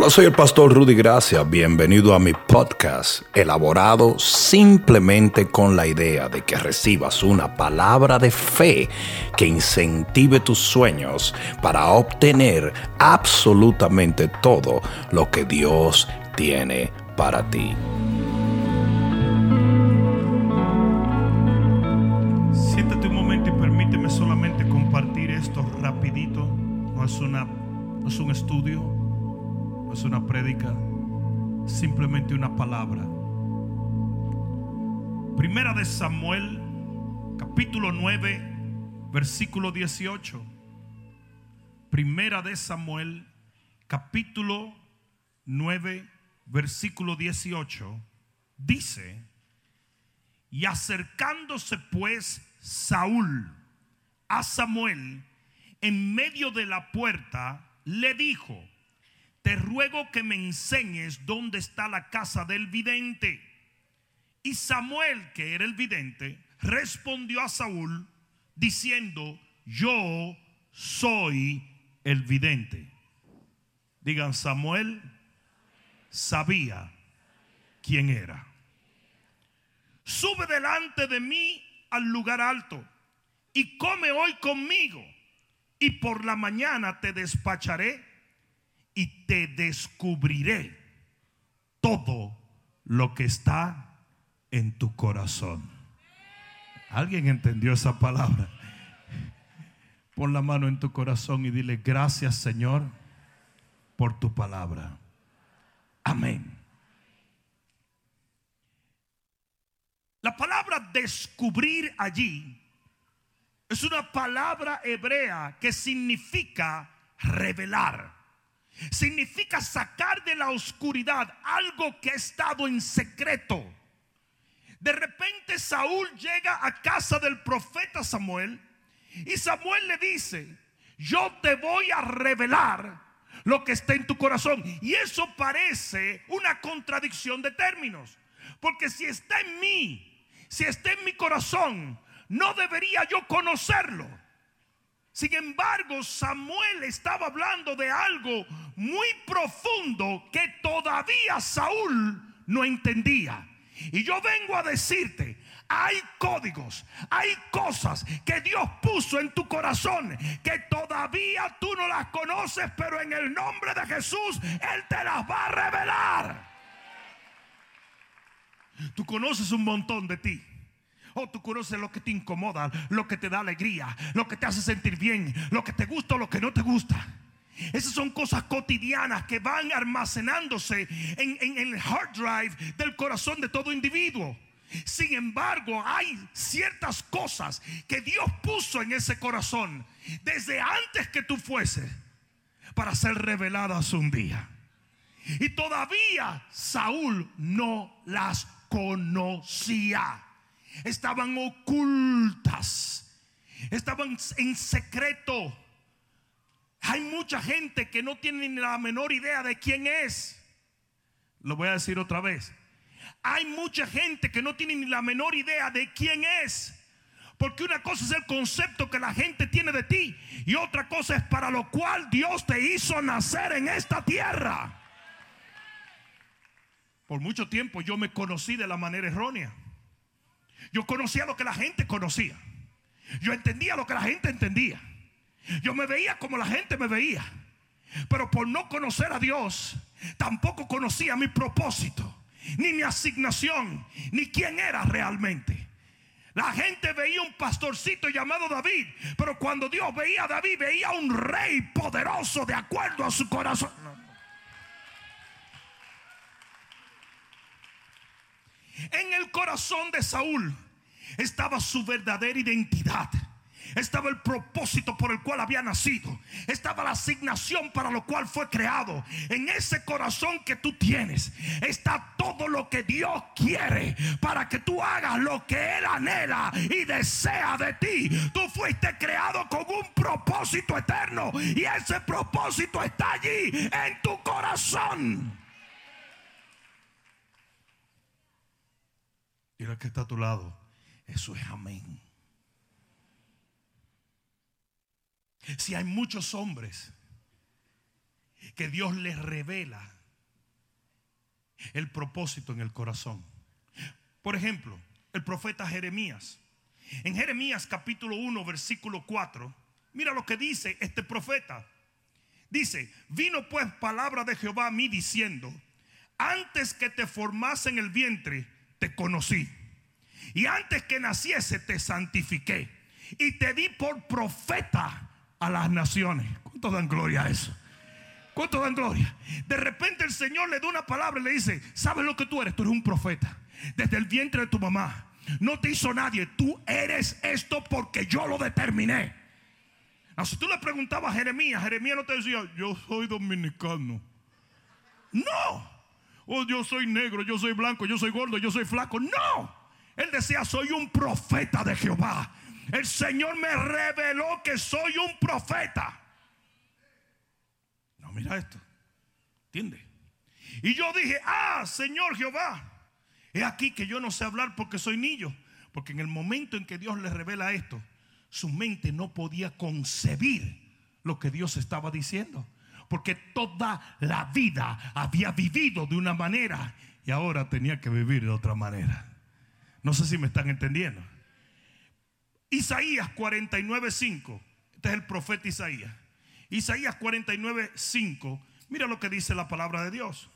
Hola, soy el pastor Rudy Gracia. Bienvenido a mi podcast, elaborado simplemente con la idea de que recibas una palabra de fe que incentive tus sueños para obtener absolutamente todo lo que Dios tiene para ti. Samuel, capítulo 9, versículo 18. Primera de Samuel, capítulo 9, versículo 18. Dice, y acercándose pues Saúl a Samuel en medio de la puerta, le dijo, te ruego que me enseñes dónde está la casa del vidente. Y Samuel, que era el vidente, respondió a Saúl diciendo, yo soy el vidente. Digan, Samuel sabía quién era. Sube delante de mí al lugar alto y come hoy conmigo. Y por la mañana te despacharé y te descubriré todo lo que está en tu corazón. ¿Alguien entendió esa palabra? Pon la mano en tu corazón y dile gracias Señor por tu palabra. Amén. La palabra descubrir allí es una palabra hebrea que significa revelar. Significa sacar de la oscuridad algo que ha estado en secreto. De repente Saúl llega a casa del profeta Samuel y Samuel le dice, yo te voy a revelar lo que está en tu corazón. Y eso parece una contradicción de términos. Porque si está en mí, si está en mi corazón, no debería yo conocerlo. Sin embargo, Samuel estaba hablando de algo muy profundo que todavía Saúl no entendía. Y yo vengo a decirte, hay códigos, hay cosas que Dios puso en tu corazón que todavía tú no las conoces, pero en el nombre de Jesús Él te las va a revelar. Tú conoces un montón de ti. O tú conoces lo que te incomoda, lo que te da alegría, lo que te hace sentir bien, lo que te gusta o lo que no te gusta. Esas son cosas cotidianas que van almacenándose en, el hard drive del corazón de todo individuo. Sin embargo, hay ciertas cosas que Dios puso en ese corazón desde antes que tú fueses para ser reveladas un día. Y todavía Saúl no las conocía. Estaban ocultas. Estaban en secreto. Hay mucha gente que no tiene ni la menor idea de quién es. Lo voy a decir otra vez. Hay mucha gente que no tiene ni la menor idea de quién es. Porque una cosa es el concepto que la gente tiene de ti y otra cosa es para lo cual Dios te hizo nacer en esta tierra. Por mucho tiempo yo me conocí de la manera errónea. Yo conocía lo que la gente conocía. Yo entendía lo que la gente entendía. Yo me veía como la gente me veía. Pero por no conocer a Dios, tampoco conocía mi propósito ni mi asignación, ni quién era realmente. La gente veía un pastorcito llamado David, pero cuando Dios veía a David, veía un rey poderoso de acuerdo a su corazón. En el corazón de Saúl estaba su verdadera identidad estaba el propósito por el cual había nacido, estaba la asignación para lo cual fue creado. En ese corazón que tú tienes está todo lo que Dios quiere para que tú hagas lo que Él anhela y desea de ti. Tú fuiste creado con un propósito eterno y ese propósito está allí en tu corazón. El que está a tu lado, eso es amén. Si hay muchos hombres que Dios les revela el propósito en el corazón. Por ejemplo, el profeta Jeremías. En Jeremías capítulo 1, versículo 4, mira lo que dice este profeta. Dice, vino pues palabra de Jehová a mí diciendo, antes que te formase en el vientre, te conocí. Y antes que naciese, te santifiqué. Y te di por profeta a las naciones. ¿Cuánto dan gloria a eso? ¿Cuánto dan gloria? De repente el Señor le da una palabra y le dice, ¿sabes lo que tú eres? Tú eres un profeta. Desde el vientre de tu mamá. No te hizo nadie. Tú eres esto porque yo lo determiné. si tú le preguntabas a Jeremías, Jeremías no te decía, yo soy dominicano. No. Oh, yo soy negro, yo soy blanco, yo soy gordo, yo soy flaco. No. Él decía, soy un profeta de Jehová. El Señor me reveló que soy un profeta. No, mira esto. ¿Entiende? Y yo dije, ah, Señor Jehová, es aquí que yo no sé hablar porque soy niño. Porque en el momento en que Dios le revela esto, su mente no podía concebir lo que Dios estaba diciendo. Porque toda la vida había vivido de una manera y ahora tenía que vivir de otra manera. No sé si me están entendiendo. Isaías 49:5. Este es el profeta Isaías. Isaías 49:5. Mira lo que dice la palabra de Dios.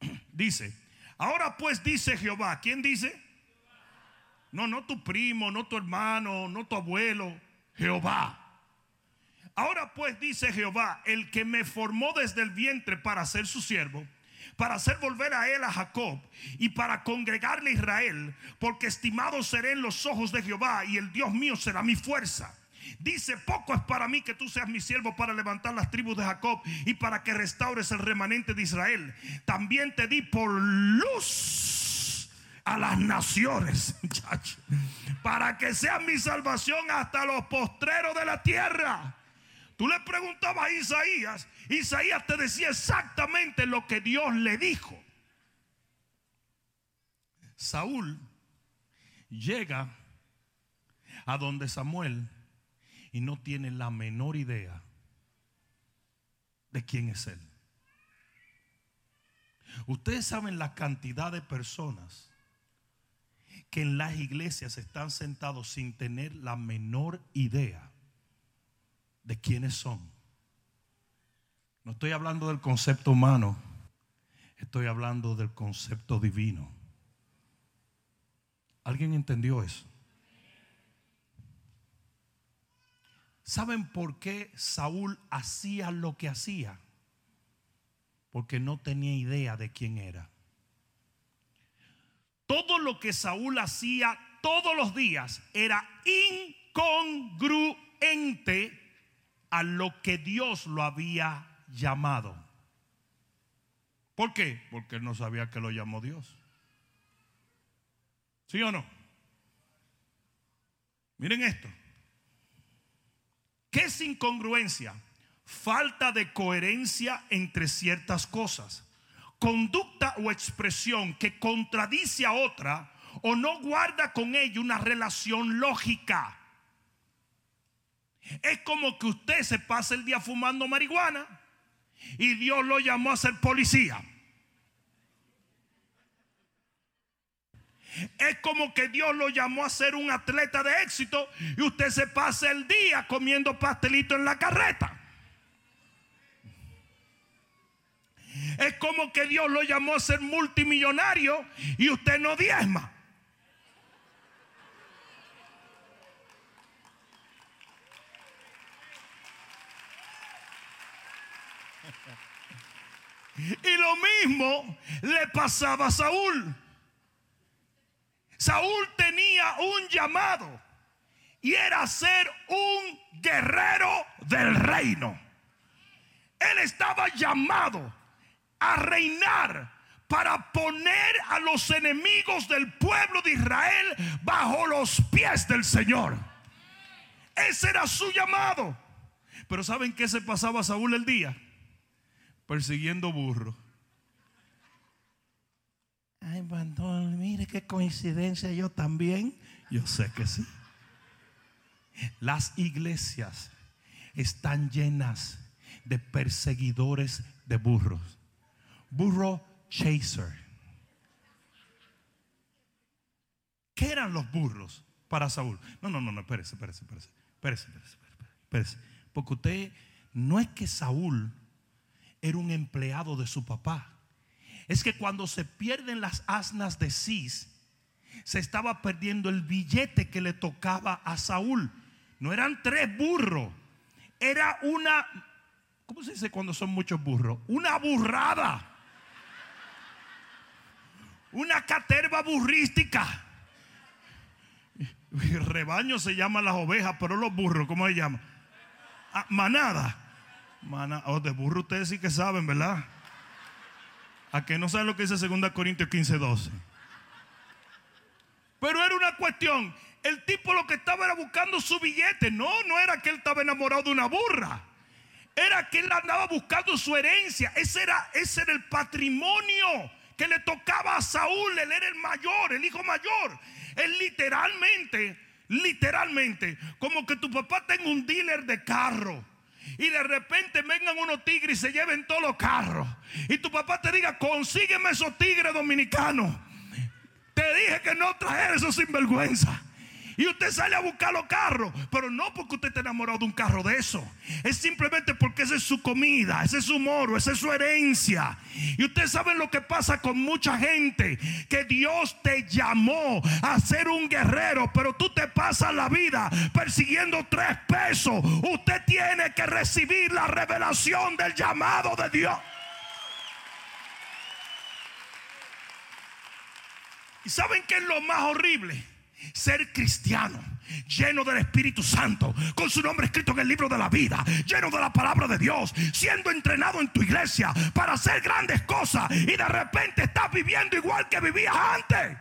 Dice, ahora pues dice Jehová, ¿quién dice? No, no tu primo, no tu hermano, no tu abuelo, Jehová. Ahora pues dice Jehová, el que me formó desde el vientre para ser su siervo para hacer volver a él a Jacob y para congregarle a Israel, porque estimado seré en los ojos de Jehová y el Dios mío será mi fuerza. Dice, poco es para mí que tú seas mi siervo para levantar las tribus de Jacob y para que restaures el remanente de Israel. También te di por luz a las naciones, para que sea mi salvación hasta los postreros de la tierra. Tú le preguntabas a Isaías, Isaías te decía exactamente lo que Dios le dijo. Saúl llega a donde Samuel y no tiene la menor idea de quién es él. Ustedes saben la cantidad de personas que en las iglesias están sentados sin tener la menor idea de quiénes son. No estoy hablando del concepto humano, estoy hablando del concepto divino. ¿Alguien entendió eso? ¿Saben por qué Saúl hacía lo que hacía? Porque no tenía idea de quién era. Todo lo que Saúl hacía todos los días era incongruente a lo que Dios lo había llamado. ¿Por qué? Porque él no sabía que lo llamó Dios. ¿Sí o no? Miren esto. ¿Qué es incongruencia? Falta de coherencia entre ciertas cosas. Conducta o expresión que contradice a otra o no guarda con ella una relación lógica. Es como que usted se pasa el día fumando marihuana y Dios lo llamó a ser policía. Es como que Dios lo llamó a ser un atleta de éxito y usted se pasa el día comiendo pastelito en la carreta. Es como que Dios lo llamó a ser multimillonario y usted no diezma. Y lo mismo le pasaba a Saúl. Saúl tenía un llamado y era ser un guerrero del reino. Él estaba llamado a reinar para poner a los enemigos del pueblo de Israel bajo los pies del Señor. Ese era su llamado. Pero ¿saben qué se pasaba a Saúl el día? Persiguiendo burros. Ay, bandón, mire qué coincidencia, yo también. Yo sé que sí. Las iglesias están llenas de perseguidores de burros. Burro chaser. ¿Qué eran los burros para Saúl? No, no, no, no, espérese, espérese, espérese, espérese, espérese, espérese. Porque usted, no es que Saúl era un empleado de su papá. Es que cuando se pierden las asnas de Cis, se estaba perdiendo el billete que le tocaba a Saúl. No eran tres burros, era una, ¿cómo se dice cuando son muchos burros? Una burrada. Una caterva burrística. El rebaño se llama las ovejas, pero los burros, ¿cómo se llama? Ah, manada. Manada. Oh, de burro ustedes sí que saben, ¿verdad? A que no saben lo que dice 2 Corintios 15, 12. Pero era una cuestión. El tipo lo que estaba era buscando su billete. No, no era que él estaba enamorado de una burra. Era que él andaba buscando su herencia. Ese era, ese era el patrimonio que le tocaba a Saúl. Él era el mayor, el hijo mayor. Él literalmente, literalmente, como que tu papá tenga un dealer de carro. Y de repente vengan unos tigres y se lleven todos los carros. Y tu papá te diga, consígueme esos tigres dominicanos. Te dije que no traer esos sinvergüenza. Y usted sale a buscar los carros, pero no porque usted está enamorado de un carro de eso. Es simplemente porque esa es su comida, ese es su moro, esa es su herencia. Y usted sabe lo que pasa con mucha gente, que Dios te llamó a ser un guerrero, pero tú te pasas la vida persiguiendo tres pesos. Usted tiene que recibir la revelación del llamado de Dios. ¿Y saben qué es lo más horrible? Ser cristiano, lleno del Espíritu Santo, con su nombre escrito en el libro de la vida, lleno de la palabra de Dios, siendo entrenado en tu iglesia para hacer grandes cosas y de repente estás viviendo igual que vivías antes.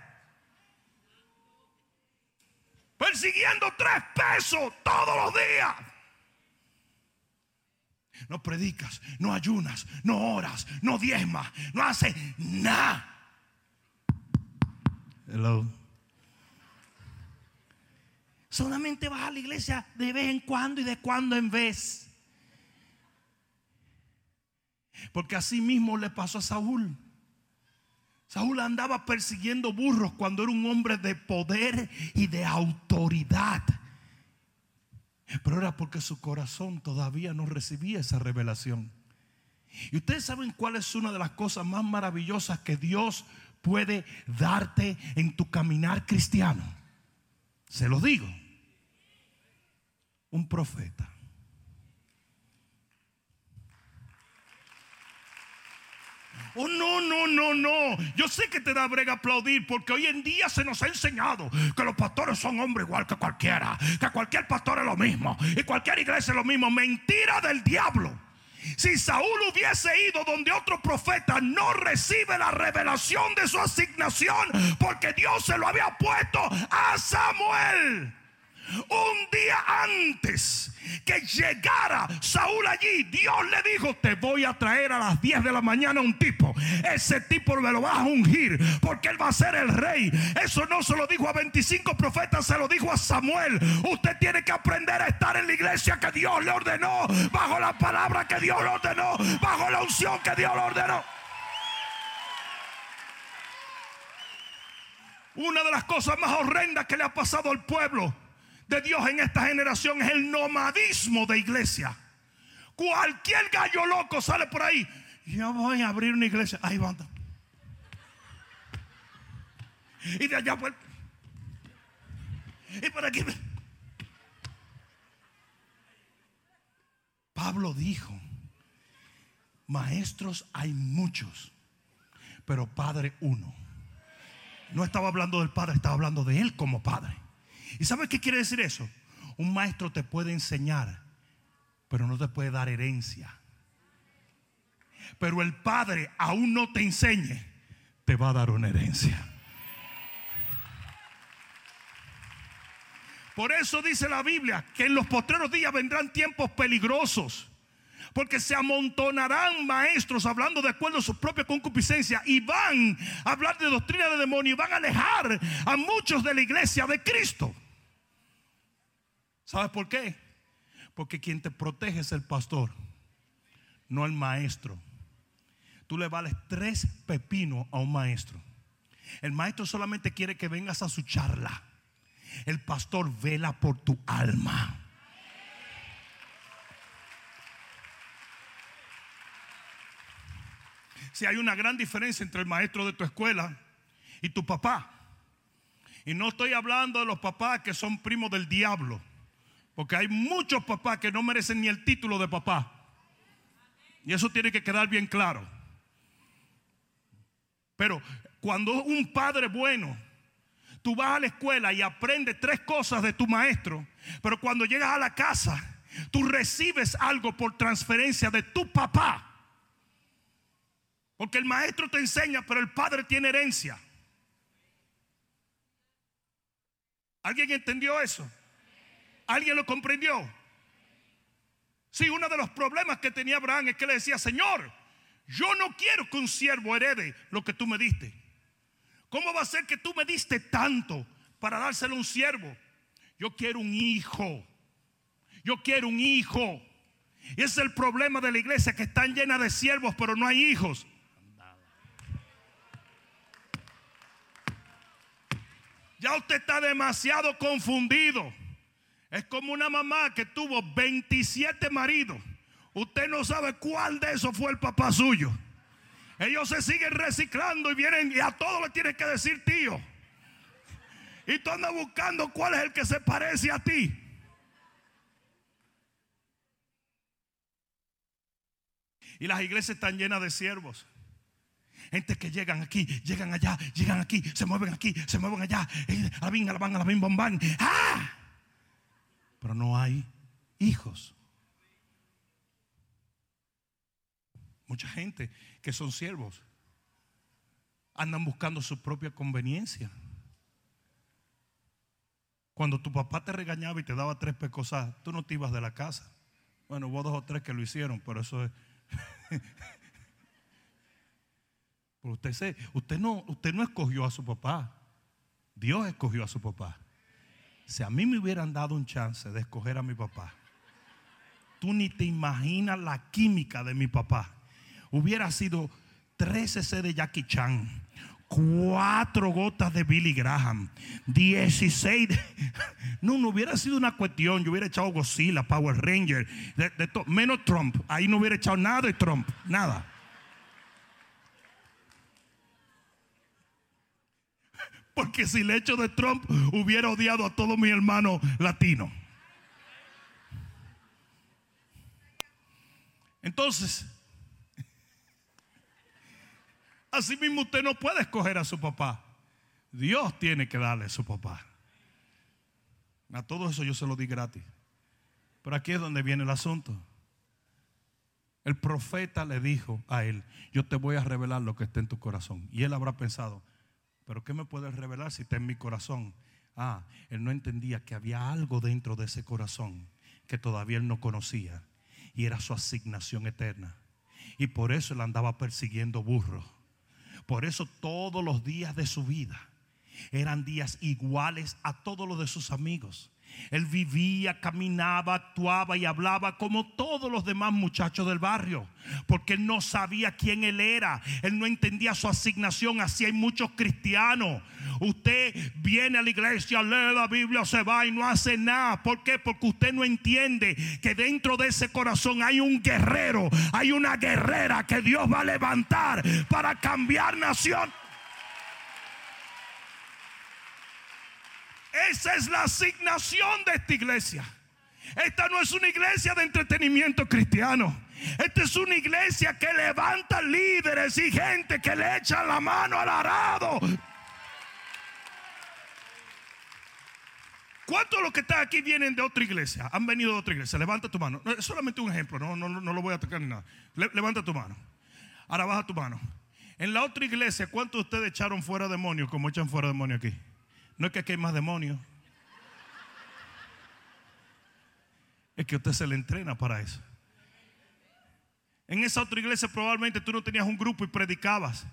Persiguiendo tres pesos todos los días. No predicas, no ayunas, no oras, no diezmas, no haces nada. Hello. Solamente vas a la iglesia de vez en cuando y de cuando en vez. Porque así mismo le pasó a Saúl. Saúl andaba persiguiendo burros cuando era un hombre de poder y de autoridad. Pero era porque su corazón todavía no recibía esa revelación. Y ustedes saben cuál es una de las cosas más maravillosas que Dios puede darte en tu caminar cristiano. Se lo digo. Un profeta. Oh, no, no, no, no. Yo sé que te da brega aplaudir porque hoy en día se nos ha enseñado que los pastores son hombres igual que cualquiera, que cualquier pastor es lo mismo y cualquier iglesia es lo mismo. Mentira del diablo. Si Saúl hubiese ido donde otro profeta, no recibe la revelación de su asignación porque Dios se lo había puesto a Samuel. Un día antes que llegara Saúl allí, Dios le dijo, te voy a traer a las 10 de la mañana un tipo. Ese tipo me lo vas a ungir porque él va a ser el rey. Eso no se lo dijo a 25 profetas, se lo dijo a Samuel. Usted tiene que aprender a estar en la iglesia que Dios le ordenó, bajo la palabra que Dios le ordenó, bajo la unción que Dios le ordenó. Una de las cosas más horrendas que le ha pasado al pueblo de Dios en esta generación es el nomadismo de iglesia. Cualquier gallo loco sale por ahí. Yo voy a abrir una iglesia. Ahí va. Y de allá pues. Y por aquí. Pablo dijo, maestros hay muchos, pero padre uno. No estaba hablando del padre, estaba hablando de él como padre. ¿Y sabes qué quiere decir eso? Un maestro te puede enseñar, pero no te puede dar herencia. Pero el Padre aún no te enseñe, te va a dar una herencia. Por eso dice la Biblia que en los postreros días vendrán tiempos peligrosos. Porque se amontonarán maestros hablando de acuerdo a su propia concupiscencia y van a hablar de doctrina de demonio y van a alejar a muchos de la iglesia de Cristo. ¿Sabes por qué? Porque quien te protege es el pastor. no al maestro. Tú le vales tres pepinos a un maestro. El maestro solamente quiere que vengas a su charla. El pastor vela por tu alma. Si hay una gran diferencia entre el maestro de tu escuela y tu papá. Y no estoy hablando de los papás que son primos del diablo. Porque hay muchos papás que no merecen ni el título de papá. Y eso tiene que quedar bien claro. Pero cuando un padre bueno, tú vas a la escuela y aprendes tres cosas de tu maestro, pero cuando llegas a la casa, tú recibes algo por transferencia de tu papá. Porque el maestro te enseña, pero el padre tiene herencia. ¿Alguien entendió eso? ¿Alguien lo comprendió? Sí, uno de los problemas que tenía Abraham es que le decía, Señor, yo no quiero que un siervo herede lo que tú me diste. ¿Cómo va a ser que tú me diste tanto para dárselo a un siervo? Yo quiero un hijo. Yo quiero un hijo. Y ese es el problema de la iglesia, que están llena de siervos, pero no hay hijos. Ya usted está demasiado confundido. Es como una mamá que tuvo 27 maridos. Usted no sabe cuál de esos fue el papá suyo. Ellos se siguen reciclando y vienen y a todos le tienen que decir tío. Y tú andas buscando cuál es el que se parece a ti. Y las iglesias están llenas de siervos. Gente que llegan aquí, llegan allá, llegan aquí, se mueven aquí, se mueven allá. A la bing, a la van, a la bing, bom, ¡Ah! Pero no hay hijos. Mucha gente que son siervos andan buscando su propia conveniencia. Cuando tu papá te regañaba y te daba tres pecosas, tú no te ibas de la casa. Bueno, hubo dos o tres que lo hicieron, pero eso es. usted, usted, no, usted no escogió a su papá. Dios escogió a su papá. Si a mí me hubieran dado un chance de escoger a mi papá, tú ni te imaginas la química de mi papá. Hubiera sido 13 C de Jackie Chan, cuatro gotas de Billy Graham, 16 No, no hubiera sido una cuestión. Yo hubiera echado Godzilla, Power Ranger, menos Trump. Ahí no hubiera echado nada de Trump, nada. Porque si el hecho de Trump hubiera odiado a todos mis hermanos latinos. Entonces, así mismo usted no puede escoger a su papá. Dios tiene que darle a su papá. A todo eso yo se lo di gratis. Pero aquí es donde viene el asunto. El profeta le dijo a él, yo te voy a revelar lo que está en tu corazón. Y él habrá pensado, pero ¿qué me puedes revelar si está en mi corazón? Ah, él no entendía que había algo dentro de ese corazón que todavía él no conocía. Y era su asignación eterna. Y por eso él andaba persiguiendo burros. Por eso todos los días de su vida eran días iguales a todos los de sus amigos. Él vivía, caminaba, actuaba y hablaba como todos los demás muchachos del barrio, porque él no sabía quién él era, él no entendía su asignación, así hay muchos cristianos. Usted viene a la iglesia, lee la Biblia, se va y no hace nada. ¿Por qué? Porque usted no entiende que dentro de ese corazón hay un guerrero, hay una guerrera que Dios va a levantar para cambiar nación. Esa es la asignación de esta iglesia. Esta no es una iglesia de entretenimiento cristiano. Esta es una iglesia que levanta líderes y gente que le echa la mano al arado. ¿Cuántos de los que están aquí vienen de otra iglesia? Han venido de otra iglesia. Levanta tu mano. es solamente un ejemplo, no, no, no lo voy a tocar ni nada. levanta tu mano. Ahora baja tu mano. En la otra iglesia, ¿cuántos de ustedes echaron fuera demonios como echan fuera demonios aquí? No es que aquí hay más demonios. Es que usted se le entrena para eso. En esa otra iglesia probablemente tú no tenías un grupo y predicabas.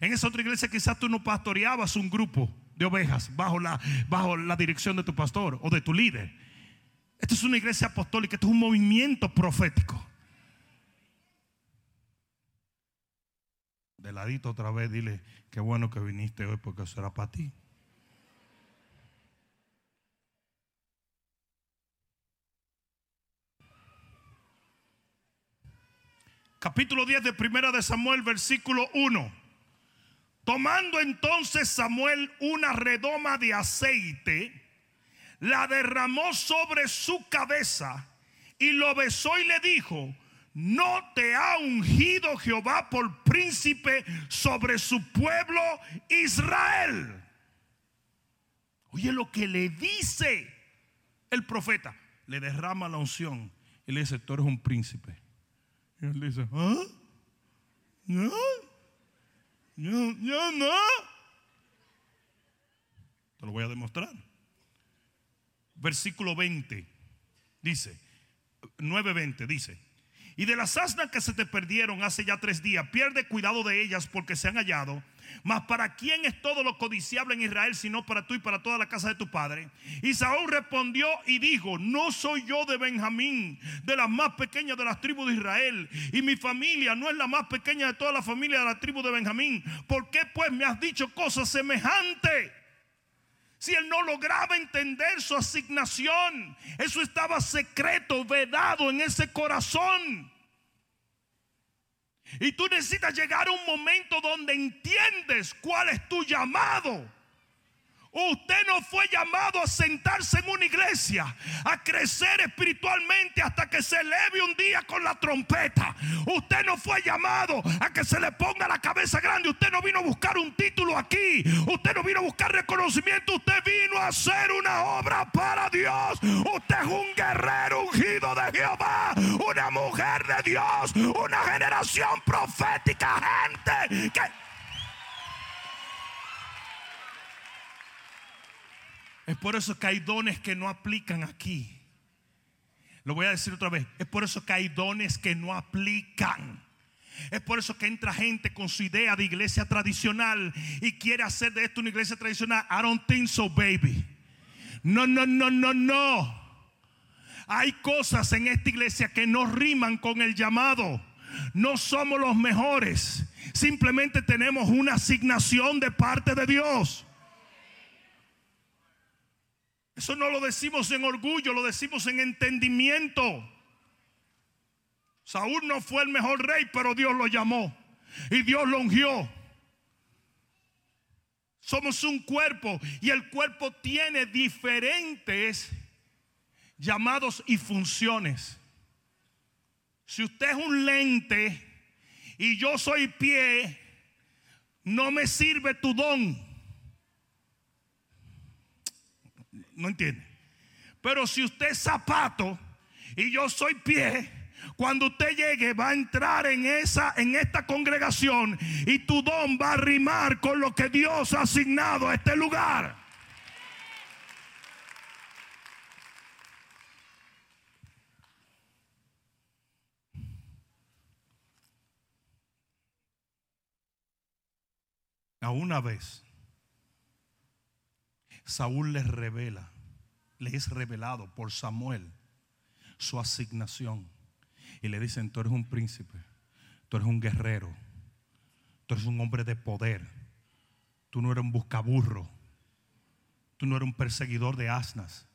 En esa otra iglesia quizás tú no pastoreabas un grupo de ovejas bajo la, bajo la dirección de tu pastor o de tu líder. Esto es una iglesia apostólica, esto es un movimiento profético. de ladito otra vez, dile, qué bueno que viniste hoy porque eso era para ti. Capítulo 10 de Primera de Samuel, versículo 1. Tomando entonces Samuel una redoma de aceite, la derramó sobre su cabeza y lo besó y le dijo, no te ha ungido Jehová por príncipe sobre su pueblo Israel. Oye lo que le dice el profeta. Le derrama la unción y le dice, tú eres un príncipe. Y él dice, ¿ah? ¿No? Yo, yo no. Te lo voy a demostrar. Versículo 20 dice, 9:20 dice, y de las asnas que se te perdieron hace ya tres días, pierde cuidado de ellas porque se han hallado. Mas para quién es todo lo codiciable en Israel, sino para tú y para toda la casa de tu padre. Y Saúl respondió y dijo: No soy yo de Benjamín, de las más pequeñas de las tribus de Israel. Y mi familia no es la más pequeña de toda la familia de la tribu de Benjamín. ¿Por qué pues me has dicho cosas semejantes? Si él no lograba entender su asignación, eso estaba secreto, vedado en ese corazón. Y tú necesitas llegar a un momento donde entiendes cuál es tu llamado. Usted no fue llamado a sentarse en una iglesia, a crecer espiritualmente hasta que se eleve un día con la trompeta. Usted no fue llamado a que se le ponga la cabeza grande. Usted no vino a buscar un título aquí. Usted no vino a buscar reconocimiento. Usted vino a hacer una obra para Dios. Usted es un guerrero ungido de Jehová, una mujer de Dios, una generación profética, gente que... Es por eso que hay dones que no aplican aquí. Lo voy a decir otra vez. Es por eso que hay dones que no aplican. Es por eso que entra gente con su idea de iglesia tradicional y quiere hacer de esto una iglesia tradicional. I don't think so, baby. No, no, no, no, no. Hay cosas en esta iglesia que no riman con el llamado. No somos los mejores. Simplemente tenemos una asignación de parte de Dios. Eso no lo decimos en orgullo, lo decimos en entendimiento. Saúl no fue el mejor rey, pero Dios lo llamó y Dios lo ungió. Somos un cuerpo y el cuerpo tiene diferentes llamados y funciones. Si usted es un lente y yo soy pie, no me sirve tu don. No entiende. Pero si usted es zapato y yo soy pie, cuando usted llegue va a entrar en esa en esta congregación y tu don va a rimar con lo que Dios ha asignado a este lugar. A una vez Saúl les revela, le es revelado por Samuel su asignación. Y le dicen, tú eres un príncipe, tú eres un guerrero, tú eres un hombre de poder, tú no eres un buscaburro, tú no eres un perseguidor de asnas,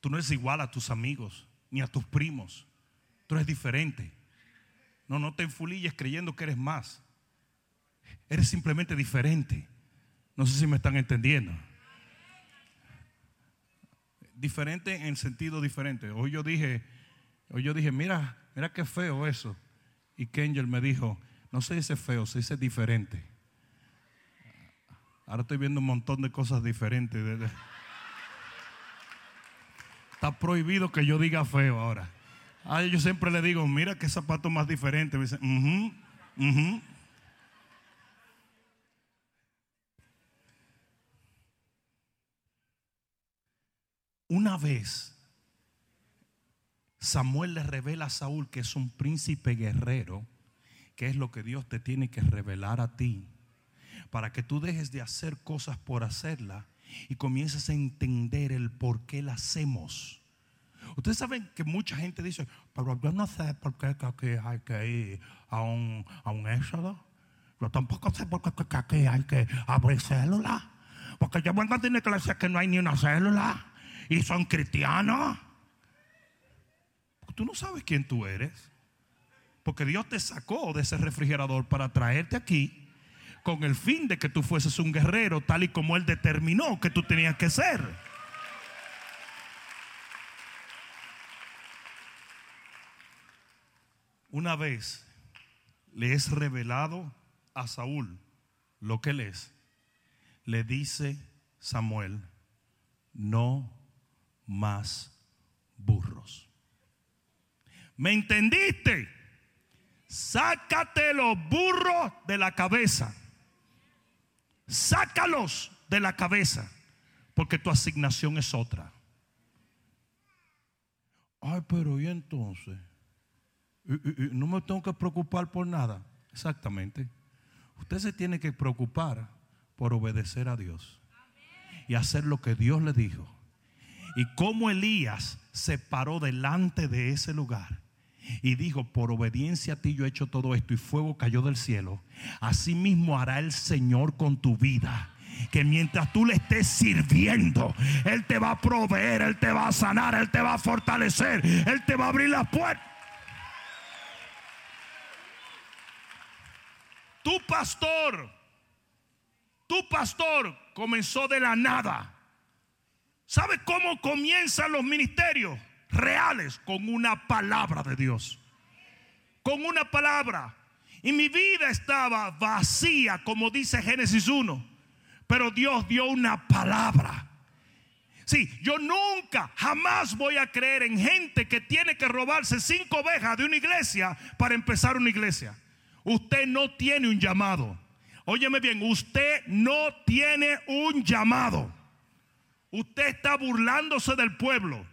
tú no eres igual a tus amigos ni a tus primos, tú eres diferente. No, no te enfulilles creyendo que eres más. Eres simplemente diferente. No sé si me están entendiendo diferente en sentido diferente. Hoy yo dije, hoy yo dije, mira, mira qué feo eso. Y Kenjel me dijo, no se dice feo, se dice diferente. Ahora estoy viendo un montón de cosas diferentes. Está prohibido que yo diga feo ahora. Ah, yo siempre le digo, mira qué zapato más diferente. Me dice, uh Una vez Samuel le revela a Saúl que es un príncipe guerrero, que es lo que Dios te tiene que revelar a ti, para que tú dejes de hacer cosas por hacerla y comiences a entender el por qué la hacemos. Ustedes saben que mucha gente dice, pero yo no sé por qué hay que ir a un, a un éxodo. Yo tampoco sé por qué aquí hay que abrir célula. Porque yo vengo a una que no hay ni una célula. Y son cristianos. Tú no sabes quién tú eres. Porque Dios te sacó de ese refrigerador para traerte aquí con el fin de que tú fueses un guerrero tal y como Él determinó que tú tenías que ser. Una vez le es revelado a Saúl lo que él es, le dice Samuel, no más burros. ¿Me entendiste? Sácate los burros de la cabeza. Sácalos de la cabeza. Porque tu asignación es otra. Ay, pero ¿y entonces? no me tengo que preocupar por nada. Exactamente. Usted se tiene que preocupar por obedecer a Dios y hacer lo que Dios le dijo. Y como Elías se paró delante de ese lugar y dijo, por obediencia a ti yo he hecho todo esto y fuego cayó del cielo, así mismo hará el Señor con tu vida. Que mientras tú le estés sirviendo, Él te va a proveer, Él te va a sanar, Él te va a fortalecer, Él te va a abrir las puertas. Tu pastor, tu pastor comenzó de la nada. ¿Sabe cómo comienzan los ministerios reales? Con una palabra de Dios. Con una palabra. Y mi vida estaba vacía, como dice Génesis 1. Pero Dios dio una palabra. Sí, yo nunca, jamás voy a creer en gente que tiene que robarse cinco ovejas de una iglesia para empezar una iglesia. Usted no tiene un llamado. Óyeme bien, usted no tiene un llamado. Usted está burlándose del pueblo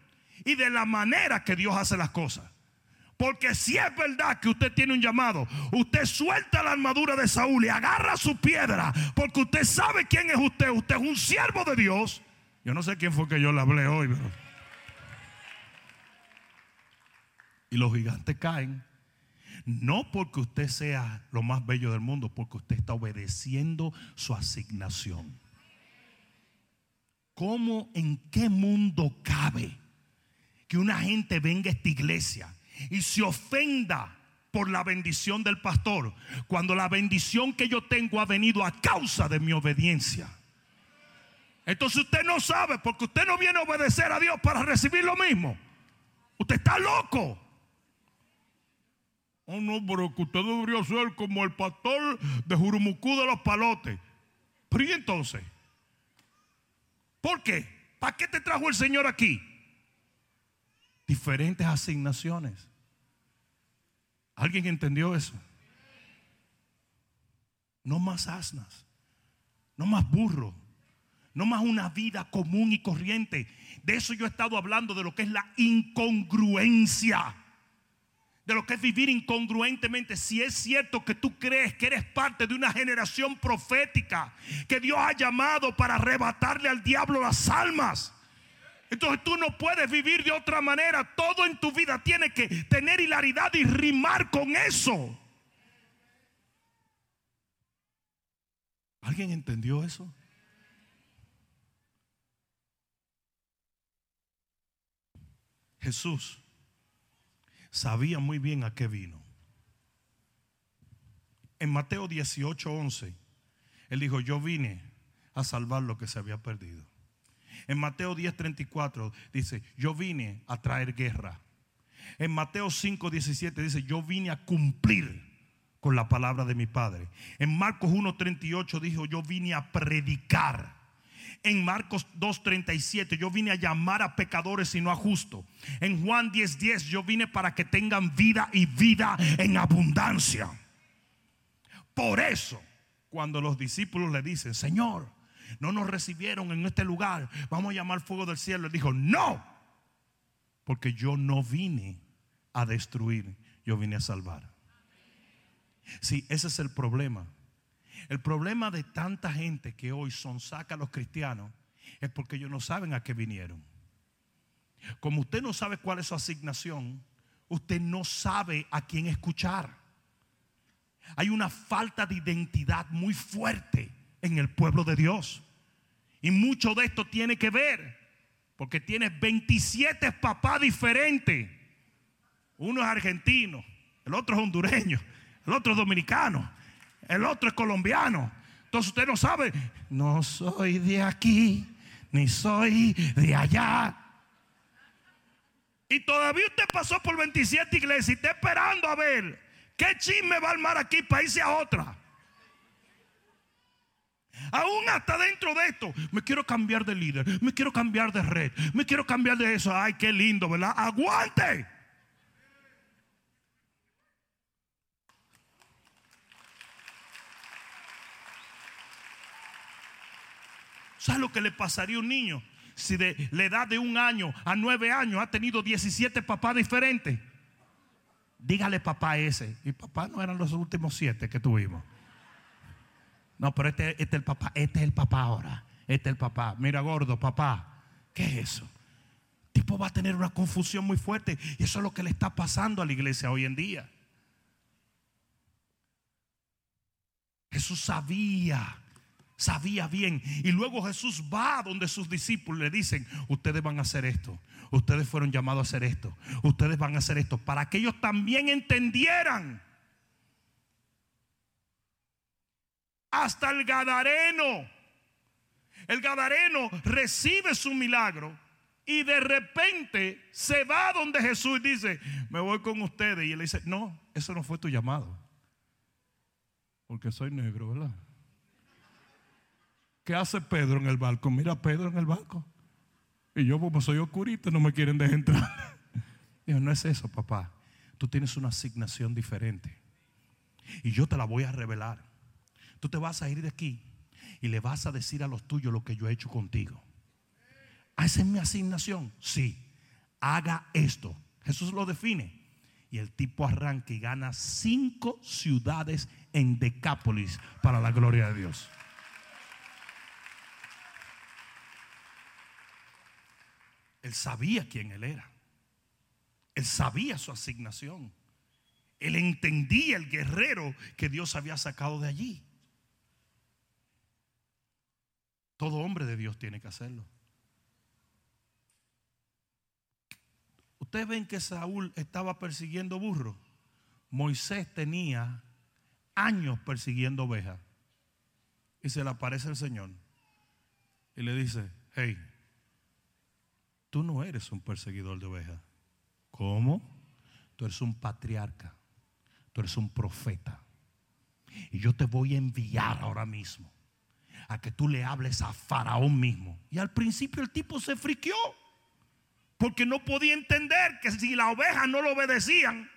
y de la manera que Dios hace las cosas. Porque si es verdad que usted tiene un llamado, usted suelta la armadura de Saúl y agarra su piedra, porque usted sabe quién es usted. Usted es un siervo de Dios. Yo no sé quién fue que yo le hablé hoy. Y los gigantes caen. No porque usted sea lo más bello del mundo, porque usted está obedeciendo su asignación. ¿Cómo, en qué mundo cabe que una gente venga a esta iglesia y se ofenda por la bendición del pastor cuando la bendición que yo tengo ha venido a causa de mi obediencia? Entonces usted no sabe porque usted no viene a obedecer a Dios para recibir lo mismo. Usted está loco. Oh, no, pero que usted debería ser como el pastor de Jurumucú de los Palotes. Pero ¿y entonces? ¿Por qué? ¿Para qué te trajo el Señor aquí? Diferentes asignaciones. ¿Alguien entendió eso? No más asnas, no más burro, no más una vida común y corriente. De eso yo he estado hablando, de lo que es la incongruencia de lo que es vivir incongruentemente. Si es cierto que tú crees que eres parte de una generación profética que Dios ha llamado para arrebatarle al diablo las almas. Entonces tú no puedes vivir de otra manera. Todo en tu vida tiene que tener hilaridad y rimar con eso. ¿Alguien entendió eso? Jesús sabía muy bien a qué vino. En Mateo 18, 11, él dijo, yo vine a salvar lo que se había perdido. En Mateo 10, 34 dice, yo vine a traer guerra. En Mateo 5, 17 dice, yo vine a cumplir con la palabra de mi Padre. En Marcos 1, 38 dijo, yo vine a predicar en Marcos 2.37, yo vine a llamar a pecadores y no a justos. En Juan 10.10, yo vine para que tengan vida y vida en abundancia. Por eso, cuando los discípulos le dicen, Señor, no nos recibieron en este lugar, vamos a llamar fuego del cielo, él dijo, no, porque yo no vine a destruir, yo vine a salvar. Sí, ese es el problema el problema de tanta gente que hoy son saca a los cristianos es porque ellos no saben a qué vinieron. Como usted no sabe cuál es su asignación, usted no sabe a quién escuchar. Hay una falta de identidad muy fuerte en el pueblo de Dios. Y mucho de esto tiene que ver, porque tienes 27 papás diferentes. Uno es argentino, el otro es hondureño, el otro es dominicano, el otro es colombiano. Entonces usted no sabe, no soy de aquí, ni soy de allá. Y todavía usted pasó por 27 iglesias y está esperando a ver qué chisme va a armar aquí para irse a otra. Aún hasta dentro de esto, me quiero cambiar de líder, me quiero cambiar de red, me quiero cambiar de eso. Ay, qué lindo, ¿verdad? Aguante. ¿Sabes lo que le pasaría a un niño si de la edad de un año a nueve años ha tenido 17 papás diferentes? Dígale papá ese. Y papá no eran los últimos siete que tuvimos. No, pero este, este es el papá. Este es el papá ahora. Este es el papá. Mira, gordo, papá. ¿Qué es eso? El tipo va a tener una confusión muy fuerte. Y eso es lo que le está pasando a la iglesia hoy en día. Jesús sabía sabía bien. Y luego Jesús va donde sus discípulos le dicen, ustedes van a hacer esto, ustedes fueron llamados a hacer esto, ustedes van a hacer esto, para que ellos también entendieran. Hasta el Gadareno, el Gadareno recibe su milagro. Y de repente se va donde Jesús y dice, me voy con ustedes. Y él dice, no, eso no fue tu llamado. Porque soy negro, ¿verdad? ¿Qué hace Pedro en el barco? Mira a Pedro en el barco. Y yo, como soy oscurito, no me quieren dejar entrar. Dijo, no es eso, papá. Tú tienes una asignación diferente. Y yo te la voy a revelar. Tú te vas a ir de aquí y le vas a decir a los tuyos lo que yo he hecho contigo. ¿Ah, esa es mi asignación? Sí. Haga esto. Jesús lo define. Y el tipo arranca y gana cinco ciudades en Decápolis para la gloria de Dios. Él sabía quién él era. Él sabía su asignación. Él entendía el guerrero que Dios había sacado de allí. Todo hombre de Dios tiene que hacerlo. Ustedes ven que Saúl estaba persiguiendo burros. Moisés tenía años persiguiendo ovejas. Y se le aparece el Señor. Y le dice, hey, Tú no eres un perseguidor de ovejas. ¿Cómo? Tú eres un patriarca. Tú eres un profeta. Y yo te voy a enviar ahora mismo a que tú le hables a Faraón mismo. Y al principio el tipo se friqueó. Porque no podía entender que si las ovejas no lo obedecían,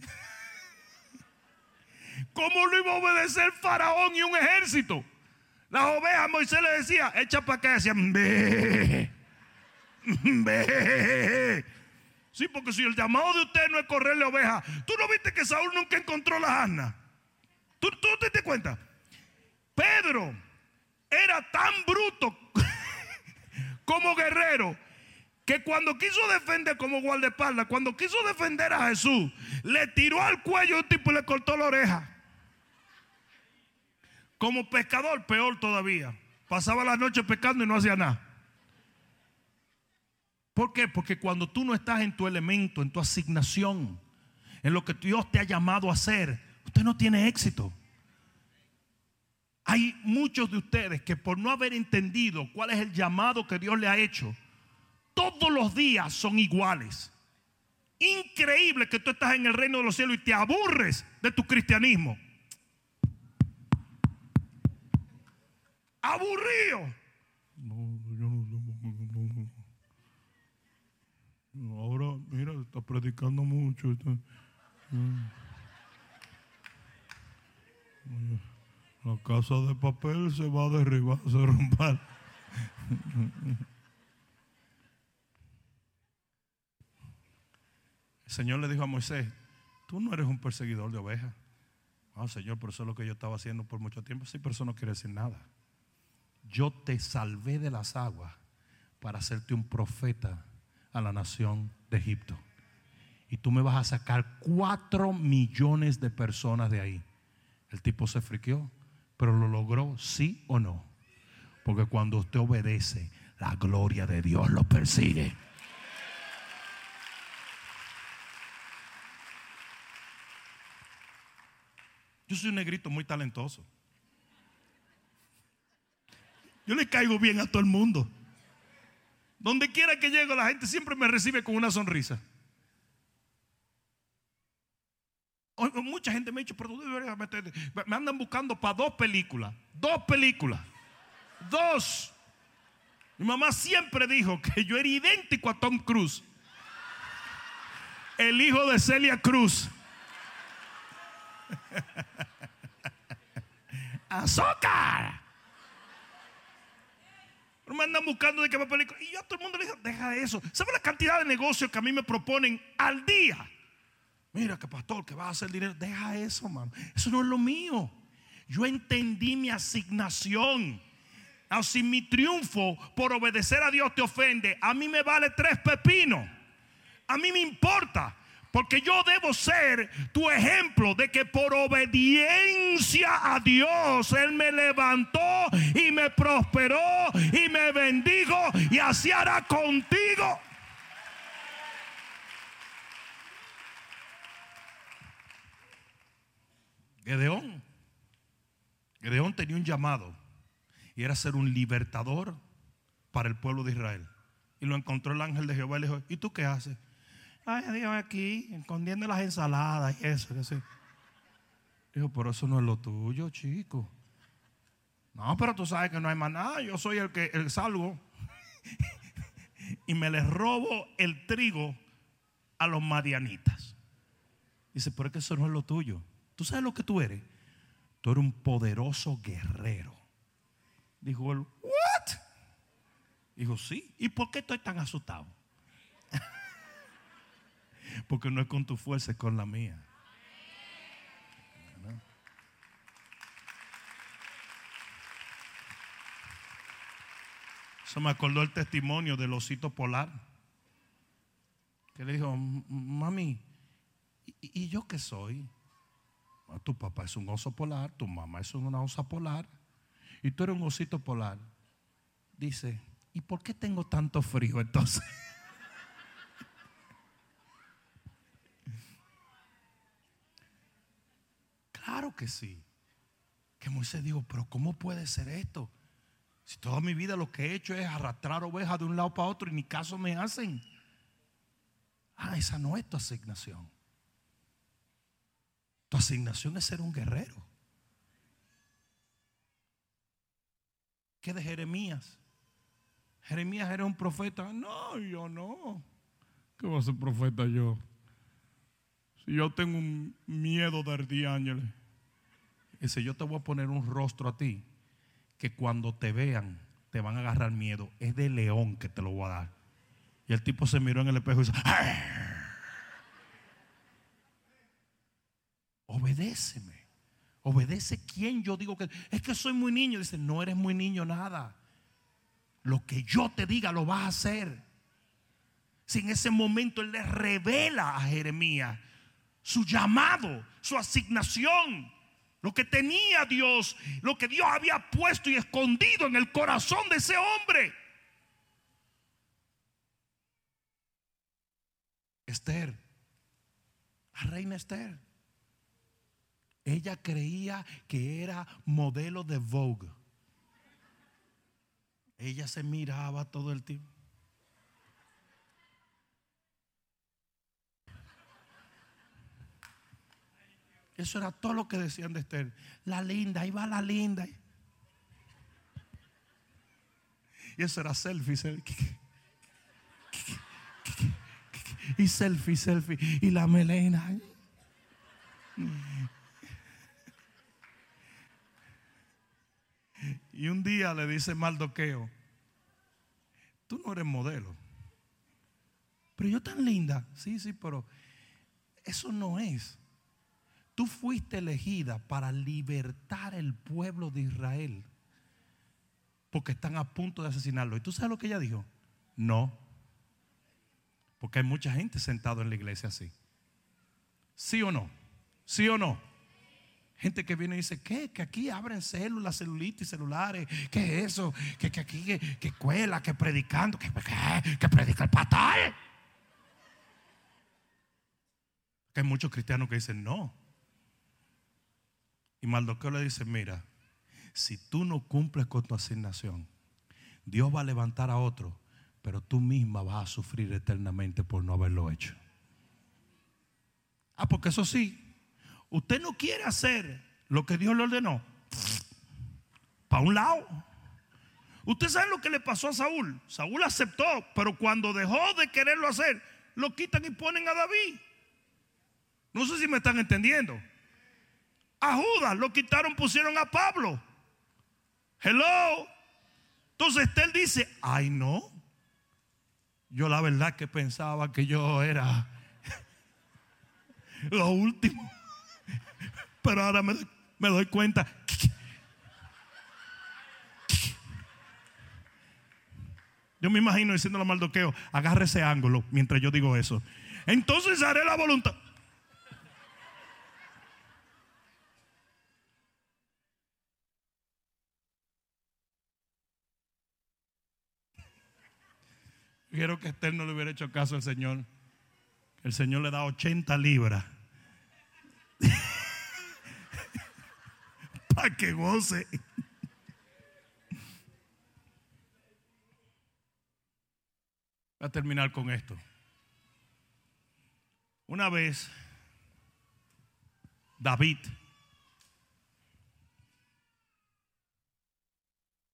¿cómo lo iba a obedecer Faraón y un ejército? Las ovejas, Moisés le decía, echa para acá, decían, Sí, porque si el llamado de usted no es correrle oveja, tú no viste que Saúl nunca encontró la asna. ¿Tú, ¿Tú te das cuenta? Pedro era tan bruto como guerrero que cuando quiso defender como guardaespaldas, cuando quiso defender a Jesús, le tiró al cuello un tipo y le cortó la oreja. Como pescador, peor todavía. Pasaba la noche pescando y no hacía nada. ¿Por qué? Porque cuando tú no estás en tu elemento, en tu asignación, en lo que Dios te ha llamado a hacer, usted no tiene éxito. Hay muchos de ustedes que por no haber entendido cuál es el llamado que Dios le ha hecho, todos los días son iguales. Increíble que tú estás en el reino de los cielos y te aburres de tu cristianismo. Aburrido. Ahora, mira, está predicando mucho. Mm. La casa de papel se va a derribar, se romper. El Señor le dijo a Moisés, tú no eres un perseguidor de ovejas. Ah, Señor, pero eso es lo que yo estaba haciendo por mucho tiempo. Sí, pero eso no quiere decir nada. Yo te salvé de las aguas para hacerte un profeta a la nación de Egipto. Y tú me vas a sacar cuatro millones de personas de ahí. El tipo se friqueó, pero lo logró, sí o no. Porque cuando usted obedece, la gloria de Dios lo persigue. Yo soy un negrito muy talentoso. Yo le caigo bien a todo el mundo. Donde quiera que llego, la gente siempre me recibe con una sonrisa. Mucha gente me ha dicho, pero tú deberías meterte. Me andan buscando para dos películas. Dos películas. Dos. Mi mamá siempre dijo que yo era idéntico a Tom Cruise. El hijo de Celia Cruz. ¡Azúcar! Me andan buscando de qué va película. Y yo a todo el mundo le digo, deja eso. ¿Sabe la cantidad de negocios que a mí me proponen al día? Mira que pastor, que va a hacer dinero. Deja eso, mano. Eso no es lo mío. Yo entendí mi asignación. si mi triunfo por obedecer a Dios te ofende, a mí me vale tres pepinos. A mí me importa. Porque yo debo ser tu ejemplo de que por obediencia a Dios Él me levantó y me prosperó y me bendijo y así hará contigo. Gedeón. Gedeón tenía un llamado y era ser un libertador para el pueblo de Israel. Y lo encontró el ángel de Jehová y le dijo, ¿y tú qué haces? Ay, Dios, aquí, escondiendo las ensaladas y eso. Dijo, pero eso no es lo tuyo, chico. No, pero tú sabes que no hay más nada. Yo soy el que el salgo. y me les robo el trigo a los madianitas. Dice, pero es que eso no es lo tuyo. ¿Tú sabes lo que tú eres? Tú eres un poderoso guerrero. Dijo él, ¿what? Dijo, sí. ¿Y por qué estoy tan asustado? Porque no es con tu fuerza, es con la mía. Eso me acordó el testimonio del osito polar. Que le dijo, mami, ¿y, yo qué soy? tu papá es un oso polar, tu mamá es una osa polar y tú eres un osito polar. Dice, ¿y por qué tengo tanto frío entonces? Claro que sí. Que Moisés dijo, pero ¿cómo puede ser esto? Si toda mi vida lo que he hecho es arrastrar ovejas de un lado para otro y ni caso me hacen. Ah, esa no es tu asignación. Tu asignación es ser un guerrero. ¿Qué de Jeremías? Jeremías era un profeta. No, yo no. ¿Qué va a ser profeta yo? Si yo tengo un miedo de ángeles. Dice, yo te voy a poner un rostro a ti que cuando te vean te van a agarrar miedo. Es de león que te lo voy a dar. Y el tipo se miró en el espejo y dice, obedéceme. Obedece quien yo digo que es que soy muy niño. Dice, no eres muy niño nada. Lo que yo te diga lo vas a hacer. Si en ese momento él le revela a Jeremías su llamado, su asignación, lo que tenía Dios, lo que Dios había puesto y escondido en el corazón de ese hombre. Esther, la reina Esther. Ella creía que era modelo de Vogue. Ella se miraba todo el tiempo. Eso era todo lo que decían de Esther. La linda, ahí va la linda. Y eso era selfie, selfie. Y selfie, selfie. Y la melena. Y un día le dice Maldoqueo, tú no eres modelo. Pero yo tan linda. Sí, sí, pero eso no es. Tú fuiste elegida para libertar el pueblo de Israel. Porque están a punto de asesinarlo. ¿Y tú sabes lo que ella dijo? No. Porque hay mucha gente sentada en la iglesia así. ¿Sí o no? ¿Sí o no? Gente que viene y dice, ¿qué? Que aquí abren células, celulitis, celulares. ¿Qué es eso? Que, que aquí, que, que cuela, que predicando. ¿Que, que, que predica el pastor? Que hay muchos cristianos que dicen, no. Y Maldoqueo le dice, mira, si tú no cumples con tu asignación, Dios va a levantar a otro, pero tú misma vas a sufrir eternamente por no haberlo hecho. Ah, porque eso sí, usted no quiere hacer lo que Dios le ordenó. Para un lado. Usted sabe lo que le pasó a Saúl. Saúl aceptó, pero cuando dejó de quererlo hacer, lo quitan y ponen a David. No sé si me están entendiendo. A Judas lo quitaron, pusieron a Pablo. Hello. Entonces él dice, ay no. Yo la verdad que pensaba que yo era lo último. Pero ahora me, doy cuenta. Yo me imagino diciendo a Maldoqueo, agarre ese ángulo mientras yo digo eso. Entonces haré la voluntad. Quiero que Esther no le hubiera hecho caso al Señor. El Señor le da 80 libras. Para que goce. Voy a terminar con esto. Una vez, David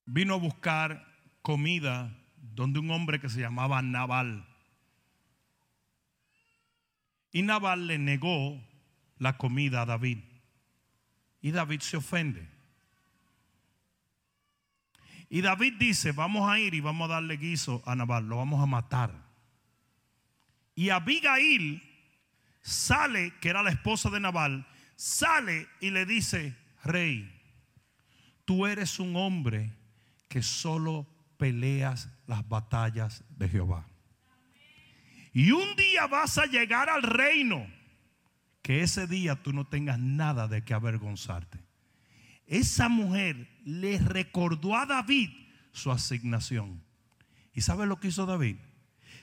vino a buscar comida donde un hombre que se llamaba Nabal. Y Nabal le negó la comida a David. Y David se ofende. Y David dice, vamos a ir y vamos a darle guiso a Nabal, lo vamos a matar. Y Abigail sale, que era la esposa de Nabal, sale y le dice, rey, tú eres un hombre que solo peleas las batallas de Jehová. Y un día vas a llegar al reino que ese día tú no tengas nada de que avergonzarte. Esa mujer le recordó a David su asignación. ¿Y sabe lo que hizo David?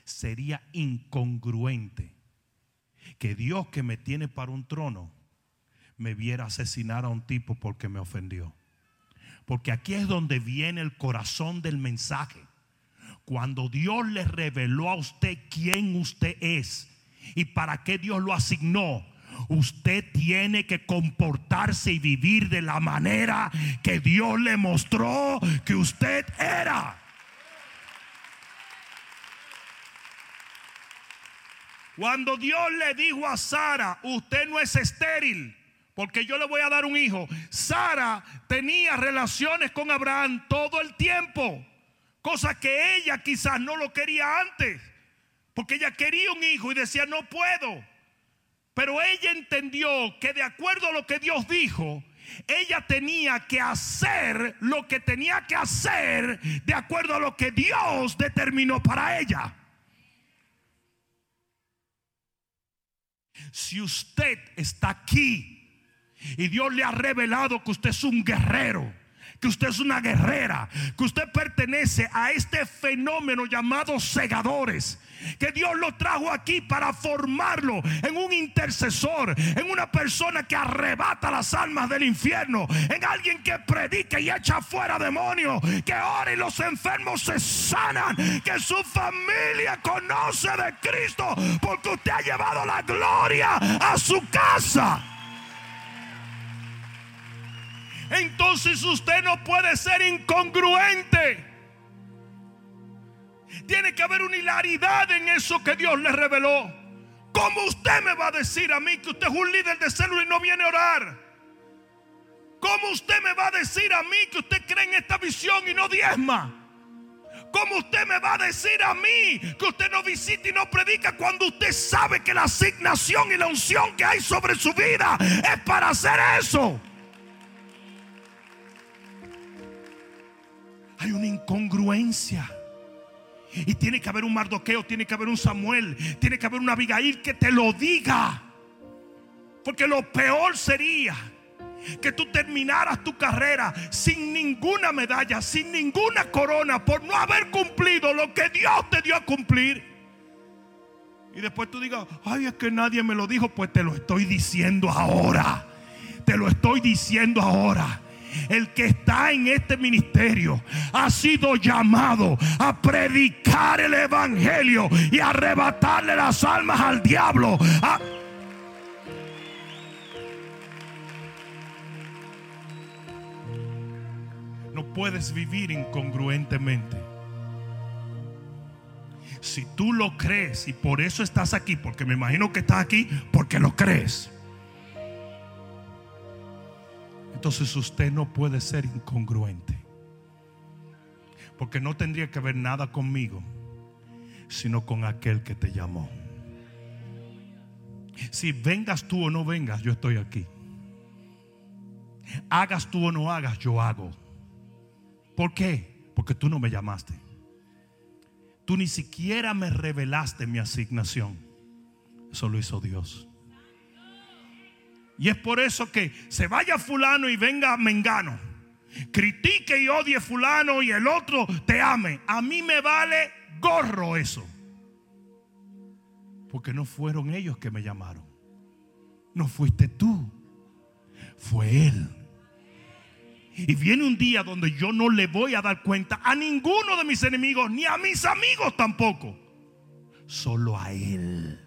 Sería incongruente que Dios que me tiene para un trono me viera asesinar a un tipo porque me ofendió. Porque aquí es donde viene el corazón del mensaje. Cuando Dios le reveló a usted quién usted es y para qué Dios lo asignó, usted tiene que comportarse y vivir de la manera que Dios le mostró que usted era. Cuando Dios le dijo a Sara, usted no es estéril, porque yo le voy a dar un hijo. Sara tenía relaciones con Abraham todo el tiempo, cosa que ella quizás no lo quería antes, porque ella quería un hijo y decía, no puedo. Pero ella entendió que de acuerdo a lo que Dios dijo, ella tenía que hacer lo que tenía que hacer de acuerdo a lo que Dios determinó para ella. Si usted está aquí y Dios le ha revelado que usted es un guerrero, que usted es una guerrera, que usted pertenece a este fenómeno llamado segadores. Que Dios lo trajo aquí para formarlo en un intercesor, en una persona que arrebata las almas del infierno, en alguien que predica y echa fuera demonios, que ora y los enfermos se sanan, que su familia conoce de Cristo, porque usted ha llevado la gloria a su casa. Entonces usted no puede ser incongruente. Tiene que haber una hilaridad en eso que Dios le reveló. ¿Cómo usted me va a decir a mí que usted es un líder de célula y no viene a orar? ¿Cómo usted me va a decir a mí que usted cree en esta visión y no diezma? ¿Cómo usted me va a decir a mí que usted no visita y no predica cuando usted sabe que la asignación y la unción que hay sobre su vida es para hacer eso? Hay una incongruencia. Y tiene que haber un Mardoqueo, tiene que haber un Samuel, tiene que haber un Abigail que te lo diga. Porque lo peor sería que tú terminaras tu carrera sin ninguna medalla, sin ninguna corona, por no haber cumplido lo que Dios te dio a cumplir. Y después tú digas, ay, es que nadie me lo dijo, pues te lo estoy diciendo ahora. Te lo estoy diciendo ahora. El que está en este ministerio ha sido llamado a predicar el evangelio y arrebatarle las almas al diablo. No puedes vivir incongruentemente. Si tú lo crees y por eso estás aquí, porque me imagino que estás aquí porque lo crees. Entonces usted no puede ser incongruente. Porque no tendría que ver nada conmigo, sino con aquel que te llamó. Si vengas tú o no vengas, yo estoy aquí. Hagas tú o no hagas, yo hago. ¿Por qué? Porque tú no me llamaste. Tú ni siquiera me revelaste mi asignación. Eso lo hizo Dios. Y es por eso que se vaya fulano y venga mengano. Critique y odie fulano y el otro te ame. A mí me vale gorro eso. Porque no fueron ellos que me llamaron. No fuiste tú. Fue Él. Y viene un día donde yo no le voy a dar cuenta a ninguno de mis enemigos, ni a mis amigos tampoco. Solo a Él.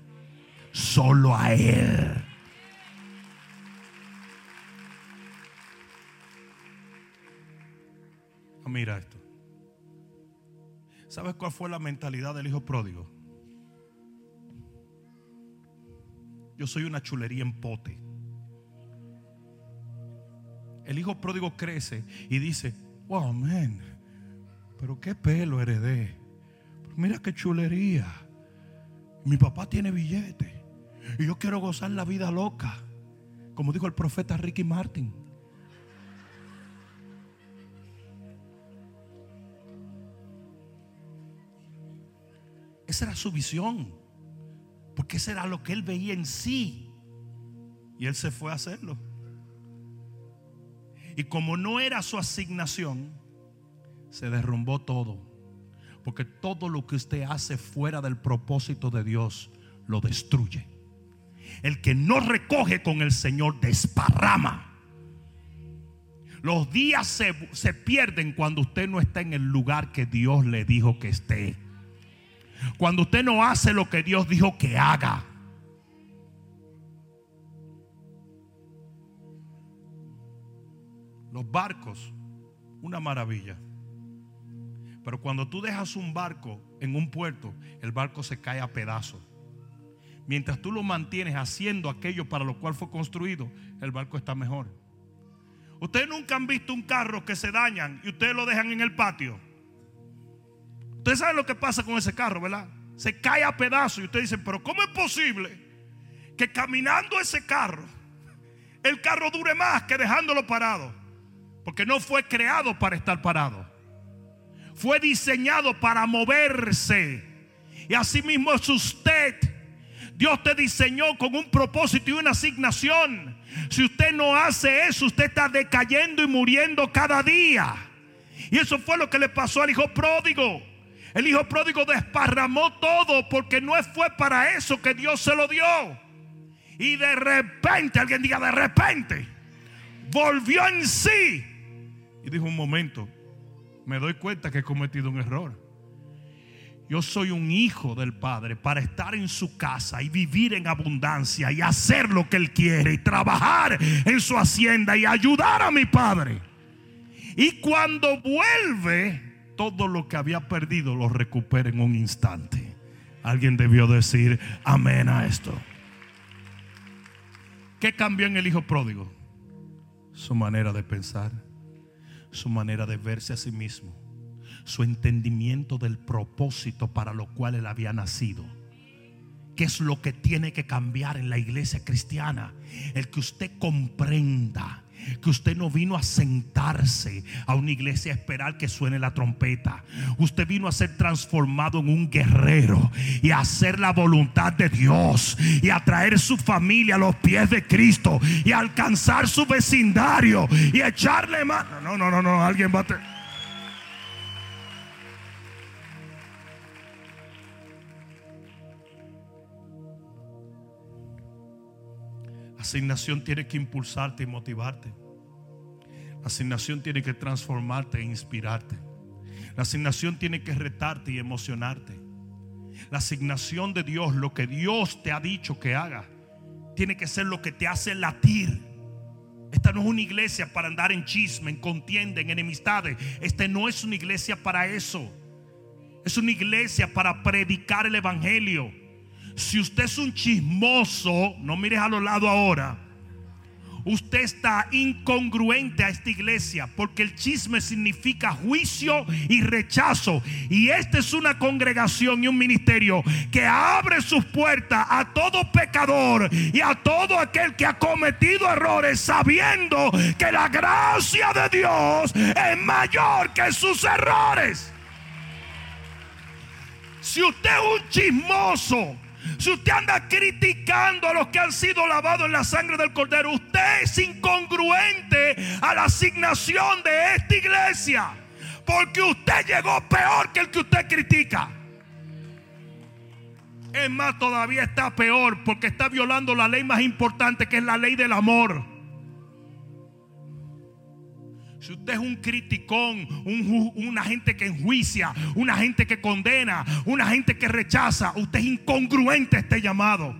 Solo a Él. Mira esto. ¿Sabes cuál fue la mentalidad del hijo pródigo? Yo soy una chulería en pote. El hijo pródigo crece y dice, wow, man, pero qué pelo heredé. mira qué chulería. Mi papá tiene billete. Y yo quiero gozar la vida loca. Como dijo el profeta Ricky Martin. Esa era su visión. Porque ese era lo que él veía en sí. Y él se fue a hacerlo. Y como no era su asignación, se derrumbó todo. Porque todo lo que usted hace fuera del propósito de Dios lo destruye. El que no recoge con el Señor desparrama. Los días se, se, pierden cuando usted no está en el lugar que Dios le dijo que esté. Cuando usted no hace lo que Dios dijo que haga. Los barcos, una maravilla. Pero cuando tú dejas un barco en un puerto, el barco se cae a pedazos. Mientras tú lo mantienes haciendo aquello para lo cual fue construido, el barco está mejor. Ustedes nunca han visto un carro que se dañan y ustedes lo dejan en el patio. Ustedes saben lo que pasa con ese carro, ¿verdad? Se cae a pedazos y ustedes dicen, pero ¿cómo es posible que caminando ese carro, el carro dure más que dejándolo parado? Porque no fue creado para estar parado. Fue diseñado para moverse. Y así mismo es usted. Dios te diseñó con un propósito y una asignación. Si usted no hace eso, usted está decayendo y muriendo cada día. Y eso fue lo que le pasó al hijo pródigo. El hijo pródigo desparramó todo porque no fue para eso que Dios se lo dio. Y de repente, alguien diga de repente, volvió en sí. Y dijo un momento, me doy cuenta que he cometido un error. Yo soy un hijo del Padre para estar en su casa y vivir en abundancia y hacer lo que Él quiere y trabajar en su hacienda y ayudar a mi Padre. Y cuando vuelve, todo lo que había perdido lo recupera en un instante. Alguien debió decir amén a esto. ¿Qué cambió en el hijo pródigo? Su manera de pensar, su manera de verse a sí mismo, su entendimiento del propósito para lo cual él había nacido. ¿Qué es lo que tiene que cambiar en la iglesia cristiana? El que usted comprenda que usted no vino a sentarse a una iglesia a esperar que suene la trompeta. Usted vino a ser transformado en un guerrero y a hacer la voluntad de Dios y a traer su familia a los pies de Cristo y a alcanzar su vecindario y echarle mano. No, no, no, no, alguien va a... asignación tiene que impulsarte y motivarte. La asignación tiene que transformarte e inspirarte. La asignación tiene que retarte y emocionarte. La asignación de Dios, lo que Dios te ha dicho que haga, tiene que ser lo que te hace latir. Esta no es una iglesia para andar en chisme, en contienda, en enemistades. Esta no es una iglesia para eso. Es una iglesia para predicar el Evangelio si usted es un chismoso, no mires a los lados ahora. Usted está incongruente a esta iglesia porque el chisme significa juicio y rechazo. Y esta es una congregación y un ministerio que abre sus puertas a todo pecador y a todo aquel que ha cometido errores sabiendo que la gracia de Dios es mayor que sus errores. Si usted es un chismoso, si usted anda criticando a los que han sido lavados en la sangre del cordero, usted es incongruente a la asignación de esta iglesia. Porque usted llegó peor que el que usted critica. Es más, todavía está peor porque está violando la ley más importante que es la ley del amor. Si usted es un criticón, una gente que enjuicia, una gente que condena, una gente que rechaza, usted es incongruente este llamado.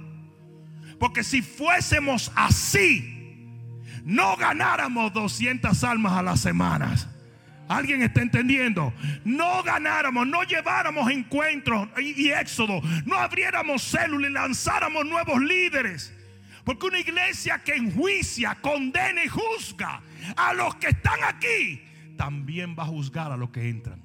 Porque si fuésemos así, no ganáramos 200 almas a las semanas. ¿Alguien está entendiendo? No ganáramos, no lleváramos encuentros y, y éxodo, no abriéramos células y lanzáramos nuevos líderes. Porque una iglesia que enjuicia, condena y juzga a los que están aquí, también va a juzgar a los que entran.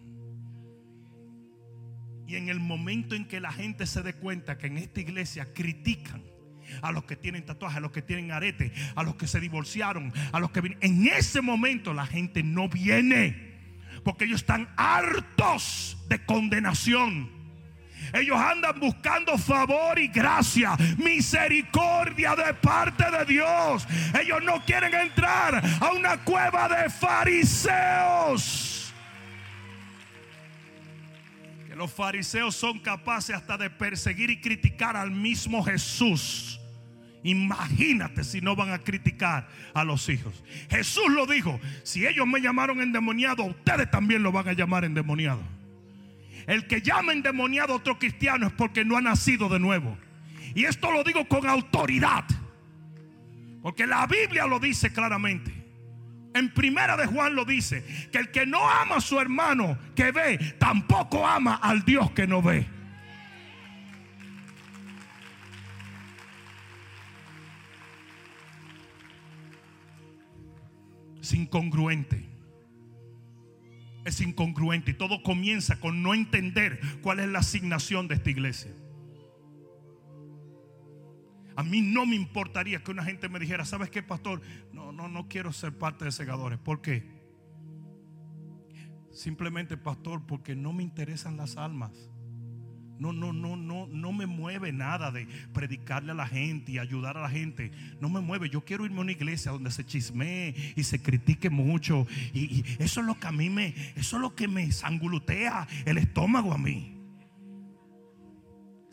Y en el momento en que la gente se dé cuenta que en esta iglesia critican a los que tienen tatuajes, a los que tienen arete, a los que se divorciaron, a los que en ese momento la gente no viene porque ellos están hartos de condenación. Ellos andan buscando favor y gracia, misericordia de parte de Dios. Ellos no quieren entrar a una cueva de fariseos. Que los fariseos son capaces hasta de perseguir y criticar al mismo Jesús. Imagínate si no van a criticar a los hijos. Jesús lo dijo, si ellos me llamaron endemoniado, ustedes también lo van a llamar endemoniado. El que llama endemoniado a otro cristiano es porque no ha nacido de nuevo. Y esto lo digo con autoridad. Porque la Biblia lo dice claramente. En primera de Juan lo dice, que el que no ama a su hermano que ve, tampoco ama al Dios que no ve. Es incongruente es incongruente y todo comienza con no entender cuál es la asignación de esta iglesia. A mí no me importaría que una gente me dijera, ¿sabes qué, pastor? No, no, no quiero ser parte de segadores. ¿Por qué? Simplemente, pastor, porque no me interesan las almas. No, no, no, no, no me mueve nada de predicarle a la gente y ayudar a la gente. No me mueve. Yo quiero irme a una iglesia donde se chismee y se critique mucho. Y, eso es lo que a mí me, eso es lo que me sangulutea el estómago a mí.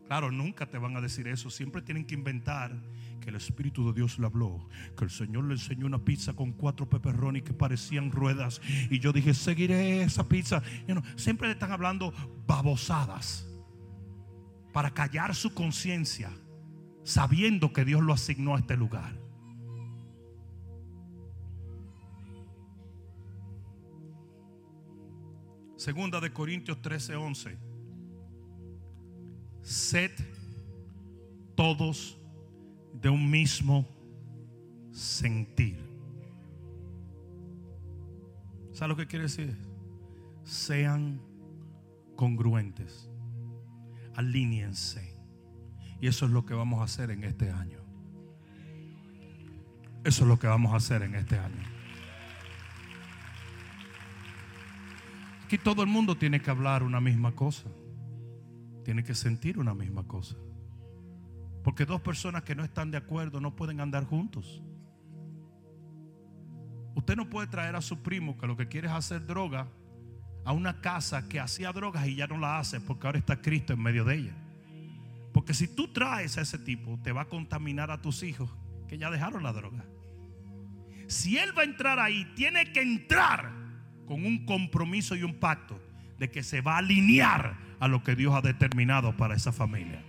Claro, nunca te van a decir eso. Siempre tienen que inventar que el Espíritu de Dios le habló. Que el Señor le enseñó una pizza con cuatro peperrones que parecían ruedas. Y yo dije, seguiré esa pizza. siempre le están hablando babosadas para callar su conciencia, sabiendo que Dios lo asignó a este lugar. Segunda de Corintios 13, 11. Sed todos de un mismo sentir. ¿Sabe lo que quiere decir? Sean congruentes alíñense. Y eso es lo que vamos a hacer en este año. Eso es lo que vamos a hacer en este año. Aquí todo el mundo tiene que hablar una misma cosa. Tiene que sentir una misma cosa. Porque dos personas que no están de acuerdo no pueden andar juntos. Usted no puede traer a su primo que lo que quiere es hacer droga a una casa que hacía drogas y ya no la hace porque ahora está Cristo en medio de ella. Porque si tú traes a ese tipo, te va a contaminar a tus hijos que ya dejaron la droga. Si él va a entrar ahí, tiene que entrar con un compromiso y un pacto de que se va a alinear a lo que Dios ha determinado para esa familia.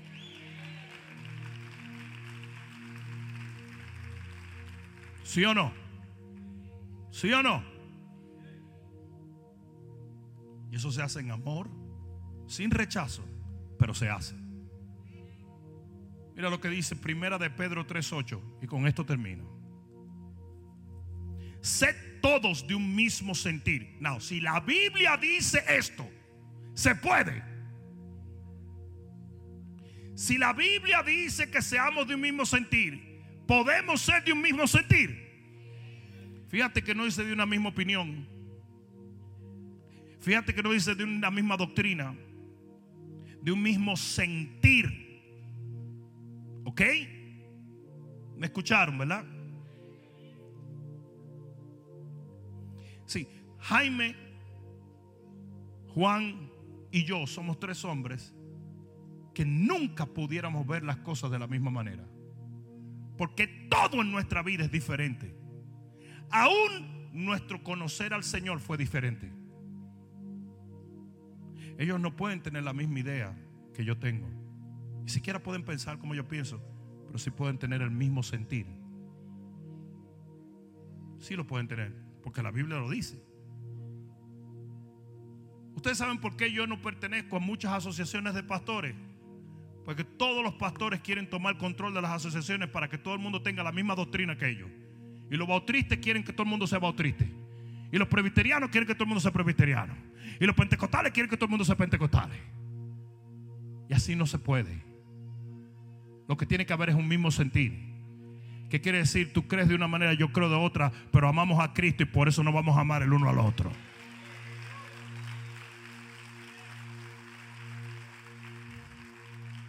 ¿Sí o no? ¿Sí o no? Eso se hace en amor, sin rechazo, pero se hace. Mira lo que dice Primera de Pedro 3:8 y con esto termino. Sed todos de un mismo sentir. No, si la Biblia dice esto, se puede. Si la Biblia dice que seamos de un mismo sentir, podemos ser de un mismo sentir. Fíjate que no dice de una misma opinión. Fíjate que no dice de una misma doctrina, de un mismo sentir. ¿Ok? ¿Me escucharon, verdad? Sí, Jaime, Juan y yo somos tres hombres que nunca pudiéramos ver las cosas de la misma manera. Porque todo en nuestra vida es diferente. Aún nuestro conocer al Señor fue diferente. Ellos no pueden tener la misma idea que yo tengo. Ni siquiera pueden pensar como yo pienso, pero sí pueden tener el mismo sentir. Sí lo pueden tener, porque la Biblia lo dice. Ustedes saben por qué yo no pertenezco a muchas asociaciones de pastores. Porque todos los pastores quieren tomar control de las asociaciones para que todo el mundo tenga la misma doctrina que ellos. Y los bautristas quieren que todo el mundo sea bautrista. Y los presbiterianos quieren que todo el mundo sea presbiteriano. Y los pentecostales quieren que todo el mundo sea pentecostales. Y así no se puede. Lo que tiene que haber es un mismo sentir. ¿Qué quiere decir? Tú crees de una manera, yo creo de otra, pero amamos a Cristo y por eso no vamos a amar el uno al otro.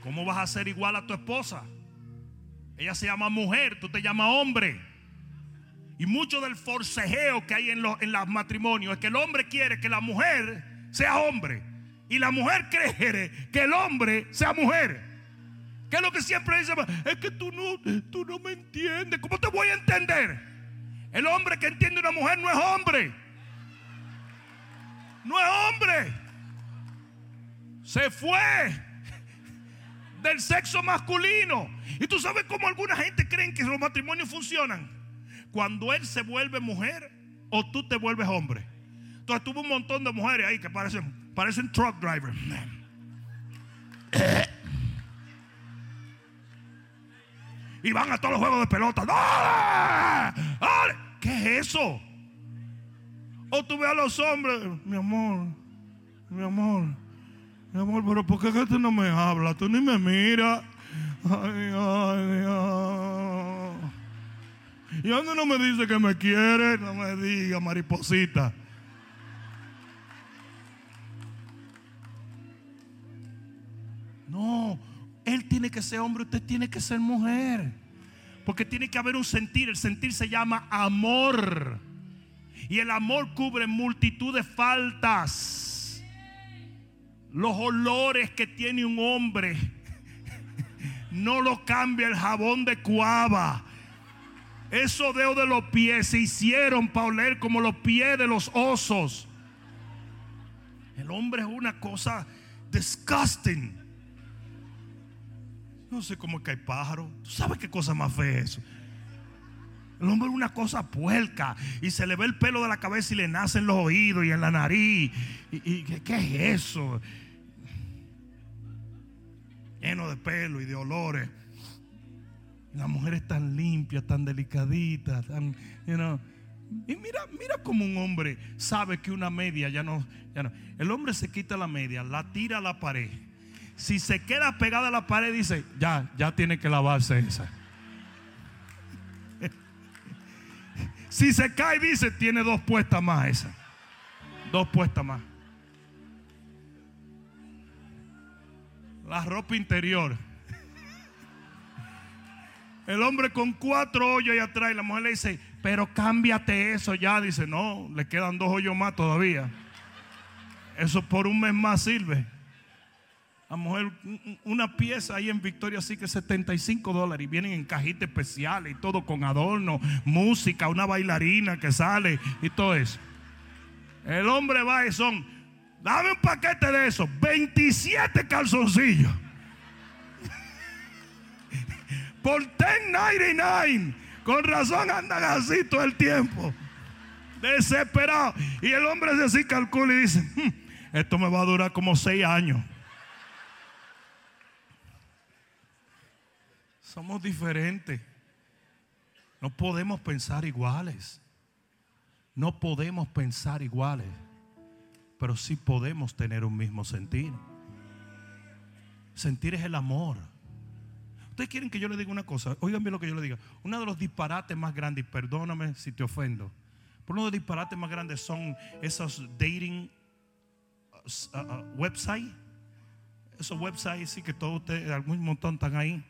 ¿Cómo vas a ser igual a tu esposa? Ella se llama mujer, tú te llamas hombre. Y mucho del forcejeo que hay en los, en los matrimonios es que el hombre quiere que la mujer sea hombre. Y la mujer quiere que el hombre sea mujer. ¿Qué es lo que siempre dice? Es que tú no, tú no me entiendes. ¿Cómo te voy a entender? El hombre que entiende una mujer no es hombre. No es hombre. Se fue del sexo masculino. Y tú sabes cómo alguna gente creen que los matrimonios funcionan. Cuando él se vuelve mujer o tú te vuelves hombre. Entonces tuvo un montón de mujeres ahí que parecen, parecen truck drivers. Y van a todos los juegos de pelota. ¡Dale! ¿Qué es eso? O tú ves a los hombres, mi amor, mi amor, mi amor, pero ¿por qué tú no me hablas? Tú ni me miras. Ay, ay, ay. ¿Y dónde no me dice que me quiere? No me diga, mariposita. No, él tiene que ser hombre, usted tiene que ser mujer. Porque tiene que haber un sentir. El sentir se llama amor. Y el amor cubre multitud de faltas. Los olores que tiene un hombre no lo cambia el jabón de cuava. Esos dedos de los pies se hicieron para oler como los pies de los osos. El hombre es una cosa disgusting. No sé cómo es que hay pájaro. ¿Tú sabes qué cosa más fea es eso? El hombre es una cosa puerca y se le ve el pelo de la cabeza y le nace en los oídos y en la nariz. ¿Y, qué es eso? Lleno de pelo y de olores. Las mujeres tan limpias, tan delicaditas, tan, you know. Y mira, mira como un hombre sabe que una media ya no, ya no. El hombre se quita la media, la tira a la pared. Si se queda pegada a la pared, dice, ya, ya tiene que lavarse esa. si se cae, dice, tiene dos puestas más esa. Dos puestas más. La ropa interior. El hombre con cuatro hoyos ahí atrás la mujer le dice, pero cámbiate eso ya. Dice, no, le quedan dos hoyos más todavía. Eso por un mes más sirve. La mujer, una pieza ahí en Victoria así que 75 dólares y vienen en cajitas especiales y todo con adorno, música, una bailarina que sale y todo eso. El hombre va y son, dame un paquete de eso, 27 calzoncillos. Por 10.99. Con razón andan así todo el tiempo. Desesperado. Y el hombre se así calcula y dice, hmm, esto me va a durar como 6 años. Somos diferentes. No podemos pensar iguales. No podemos pensar iguales. Pero sí podemos tener un mismo sentir. Sentir es el amor. Ustedes quieren que yo le diga una cosa. Oigan bien lo que yo le diga. Uno de los disparates más grandes, perdóname si te ofendo, pero uno de los disparates más grandes son esos dating uh, uh, websites. Esos websites sí que todos ustedes, algún montón están ahí.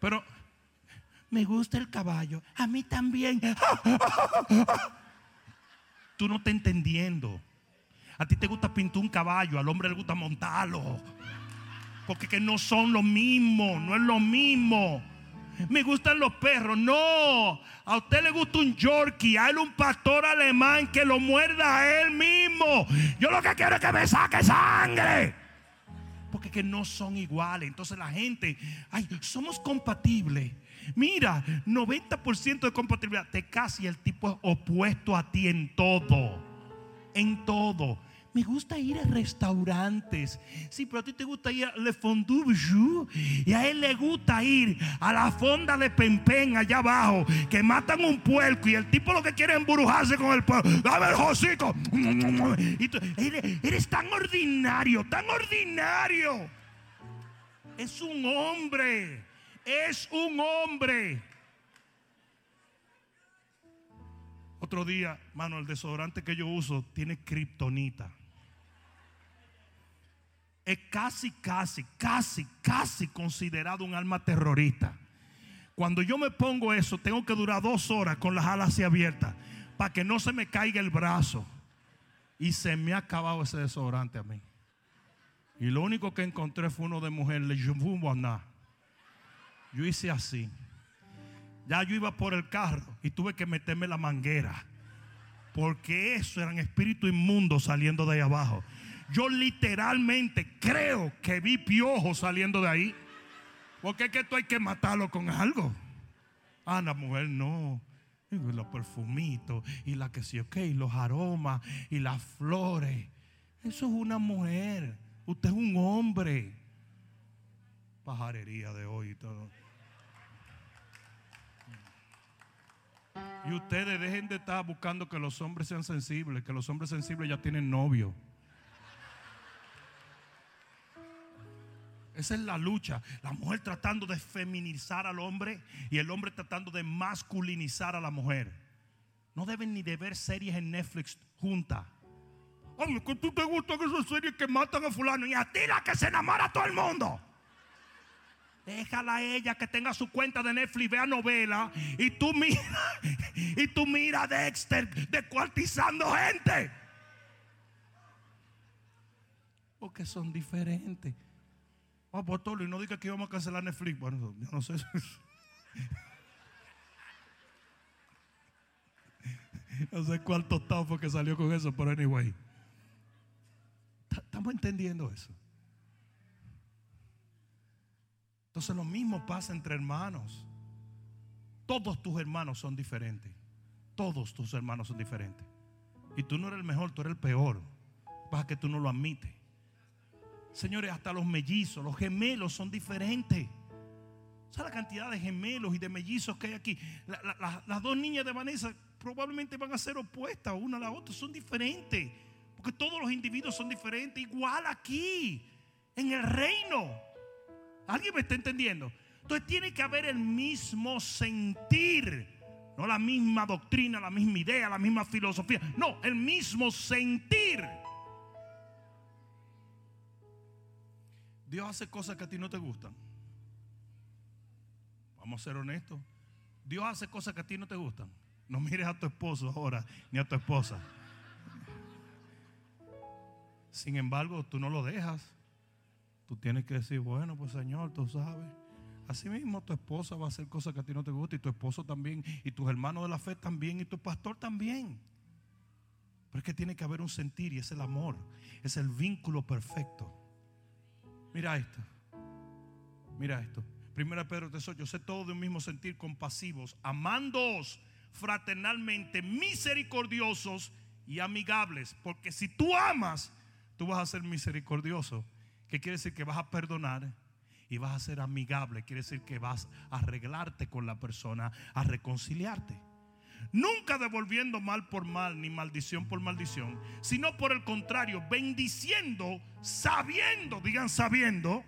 Pero me gusta el caballo. A mí también. Tú no estás entendiendo. A ti te gusta pintar un caballo, al hombre le gusta montarlo. Porque que no son lo mismo, no es lo mismo. Me gustan los perros. No, a usted le gusta un Yorkie, a él un pastor alemán que lo muerda a él mismo. Yo lo que quiero es que me saque sangre. Porque que no son iguales. Entonces la gente, ay, somos compatibles. Mira, 90% de compatibilidad. Te casi el tipo es opuesto a ti en todo. En todo. Me gusta ir a restaurantes. Sí, pero a ti te gusta ir a Le Fondue. Y a él le gusta ir a la fonda de Pempen allá abajo. Que matan un puerco. Y el tipo lo que quiere es embrujarse con el puerco. Dame el hocico. Y tú, eres, eres tan ordinario, tan ordinario. Es un hombre. Es un hombre. Otro día, mano, el desodorante que yo uso tiene kriptonita es casi, casi, casi, casi considerado un alma terrorista. Cuando yo me pongo eso, tengo que durar dos horas con las alas así abiertas para que no se me caiga el brazo. Y se me ha acabado ese desodorante a mí. Y lo único que encontré fue uno de mujer, le Yo hice así. Ya yo iba por el carro y tuve que meterme la manguera. Porque eso eran espíritus inmundos saliendo de ahí abajo. Yo literalmente creo que vi piojos saliendo de ahí. Porque es que esto hay que matarlo con algo. Ah, la mujer no. Y los perfumitos y la que sí, ok, los aromas y las flores. Eso es una mujer. Usted es un hombre. Pajarería de hoy y todo. Y ustedes dejen de estar buscando que los hombres sean sensibles, que los hombres sensibles ya tienen novio. Esa es la lucha. La mujer tratando de feminizar al hombre y el hombre tratando de masculinizar a la mujer. No deben ni de ver series en Netflix juntas. Oye, que tú te gustan esas series que matan a fulano y a ti la que se enamora a todo el mundo. Déjala a ella que tenga su cuenta de Netflix, vea novela y tú mira y tú mira a Dexter descuartizando gente. Porque son diferentes. Oh, pastor, y no diga que íbamos a cancelar Netflix. Bueno, yo no sé. no sé cuál tostado fue que salió con eso, pero anyway. Estamos entendiendo eso. Entonces lo mismo pasa entre hermanos. Todos tus hermanos son diferentes. Todos tus hermanos son diferentes. Y tú no eres el mejor, tú eres el peor. Pasa que tú no lo admites. Señores, hasta los mellizos, los gemelos son diferentes. ¿Sabes la cantidad de gemelos y de mellizos que hay aquí? las dos niñas de Vanessa probablemente van a ser opuestas una a la otra, son diferentes. Porque todos los individuos son diferentes, igual aquí, en el reino. ¿Alguien me está entendiendo? Entonces tiene que haber el mismo sentir. No la misma doctrina, la misma idea, la misma filosofía. No, el mismo sentir. Dios hace cosas que a ti no te gustan. Vamos a ser honestos. Dios hace cosas que a ti no te gustan. No mires a tu esposo ahora, ni a tu esposa. Sin embargo, tú no lo dejas. Tú tienes que decir, bueno, pues Señor, tú sabes. Así mismo tu esposa va a hacer cosas que a ti no te gustan y tu esposo también, y tus hermanos de la fe también, y tu pastor también. Pero es que tiene que haber un sentir y es el amor, es el vínculo perfecto. Mira esto, mira esto. Primera Pedro 3.8, yo sé todo de un mismo sentir, compasivos, amándoos fraternalmente, misericordiosos y amigables. Porque si tú amas, tú vas a ser misericordioso. ¿Qué quiere decir? Que vas a perdonar y vas a ser amigable. Quiere decir que vas a arreglarte con la persona, a reconciliarte. Nunca devolviendo mal por mal ni maldición por maldición, sino por el contrario, bendiciendo, sabiendo, digan sabiendo,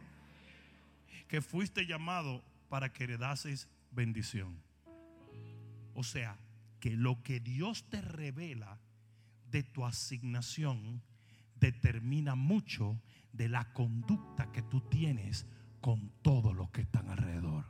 que fuiste llamado para que heredases bendición. O sea, que lo que Dios te revela de tu asignación determina mucho de la conducta que tú tienes con todos los que están alrededor.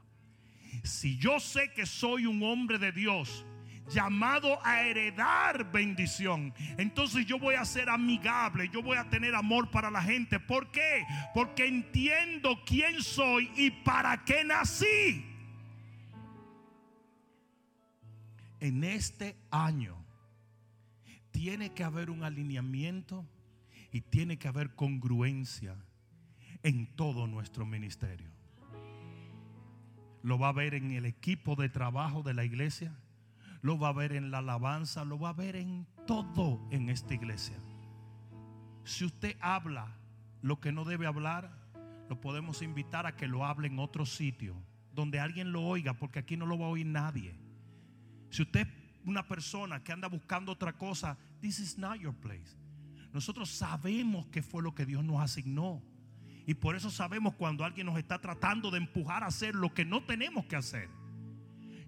Si yo sé que soy un hombre de Dios, llamado a heredar bendición. Entonces yo voy a ser amigable, yo voy a tener amor para la gente. ¿Por qué? Porque entiendo quién soy y para qué nací. En este año tiene que haber un alineamiento y tiene que haber congruencia en todo nuestro ministerio. Lo va a ver en el equipo de trabajo de la iglesia lo va a ver en la alabanza, lo va a ver en todo en esta iglesia. Si usted habla lo que no debe hablar, lo podemos invitar a que lo hable en otro sitio, donde alguien lo oiga, porque aquí no lo va a oír nadie. Si usted es una persona que anda buscando otra cosa, this is not your place. Nosotros sabemos que fue lo que Dios nos asignó. Y por eso sabemos cuando alguien nos está tratando de empujar a hacer lo que no tenemos que hacer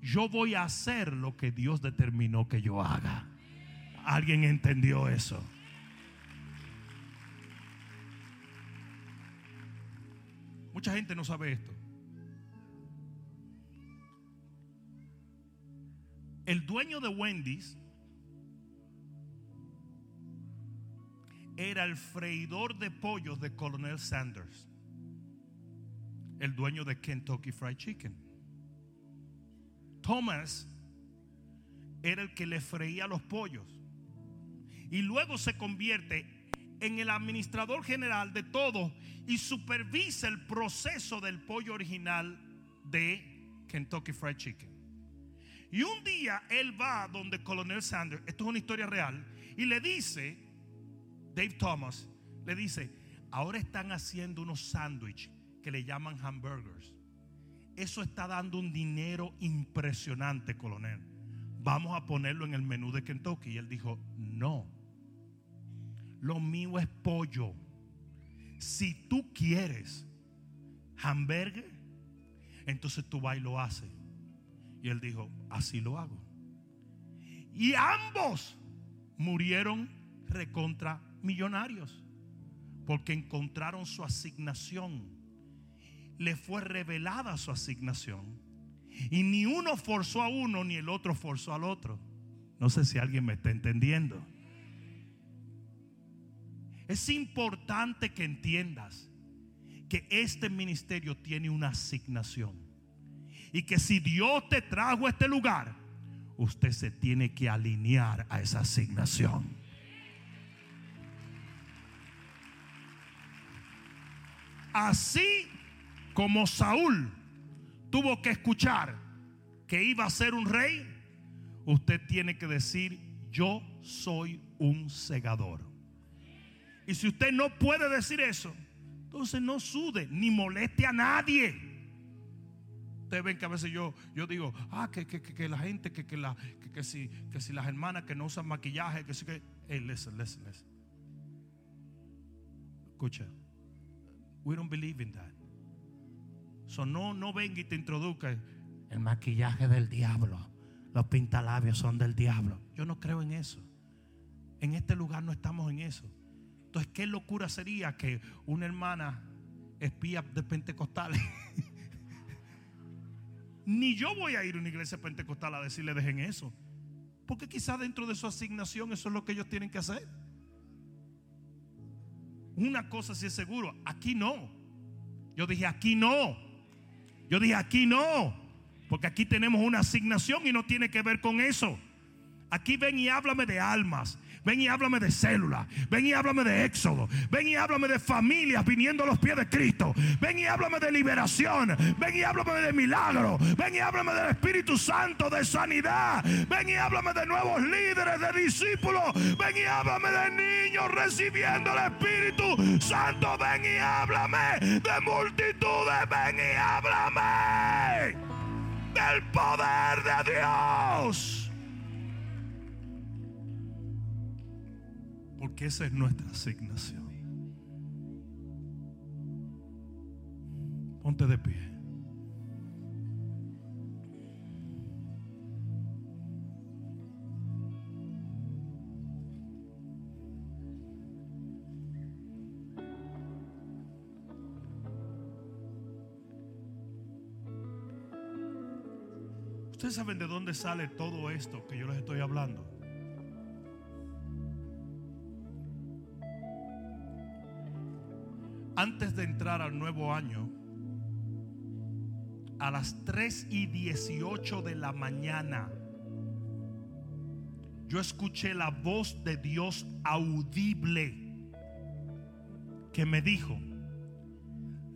yo voy a hacer lo que Dios determinó que yo haga. ¿Alguien entendió eso? Mucha gente no sabe esto. El dueño de Wendy's era el freidor de pollos de Colonel Sanders, el dueño de Kentucky Fried Chicken. Thomas era el que le freía los pollos. Y luego se convierte en el administrador general de todo y supervisa el proceso del pollo original de Kentucky Fried Chicken. Y un día él va donde Colonel Sanders, esto es una historia real, y le dice, Dave Thomas, le dice, ahora están haciendo unos sándwiches que le llaman hamburgers eso está dando un dinero impresionante, coronel. Vamos a ponerlo en el menú de Kentucky. Y él dijo, no, lo mío es pollo. Si tú quieres hamburger, entonces tú vas y lo haces. Y él dijo, así lo hago. Y ambos murieron recontra millonarios porque encontraron su asignación le fue revelada su asignación. Y ni uno forzó a uno, ni el otro forzó al otro. No sé si alguien me está entendiendo. Es importante que entiendas que este ministerio tiene una asignación. Y que si Dios te trajo a este lugar, usted se tiene que alinear a esa asignación. Así como Saúl tuvo que escuchar que iba a ser un rey, usted tiene que decir, yo soy un segador. Y si usted no puede decir eso, entonces no sude ni moleste a nadie. Ustedes ven que a veces yo, yo digo, ah, que, que, la gente, que, que, la, que, si, que si las hermanas que no usan maquillaje, que si que... Hey, listen, listen, listen. Escucha. We don't believe in that. So no, no venga y te introduzca el maquillaje del diablo. Los pintalabios son del diablo. Yo no creo en eso. En este lugar no estamos en eso. Entonces, qué locura sería que una hermana espías de pentecostales. Ni yo voy a ir a una iglesia pentecostal a decirle dejen eso. Porque quizás dentro de su asignación eso es lo que ellos tienen que hacer. Una cosa sí es seguro, aquí no. Yo dije, aquí no. Yo dije, aquí no. Porque aquí tenemos una asignación y no tiene que ver con eso. Aquí ven y háblame de almas. Ven y háblame de células. Ven y háblame de éxodo. Ven y háblame de familias viniendo a los pies de Cristo. Ven y háblame de liberación. Ven y háblame de milagro. Ven y háblame del Espíritu Santo, de sanidad. Ven y háblame de nuevos líderes, de discípulos. Ven y háblame de niños recibiendo el Espíritu Santo. Ven y háblame de multitudes. Ven y háblame del poder de Dios. Porque esa es nuestra asignación. Ponte de pie. Ustedes saben de dónde sale todo esto que yo les estoy hablando. Antes de entrar al nuevo año, a las 3 y 18 de la mañana, yo escuché la voz de Dios audible que me dijo,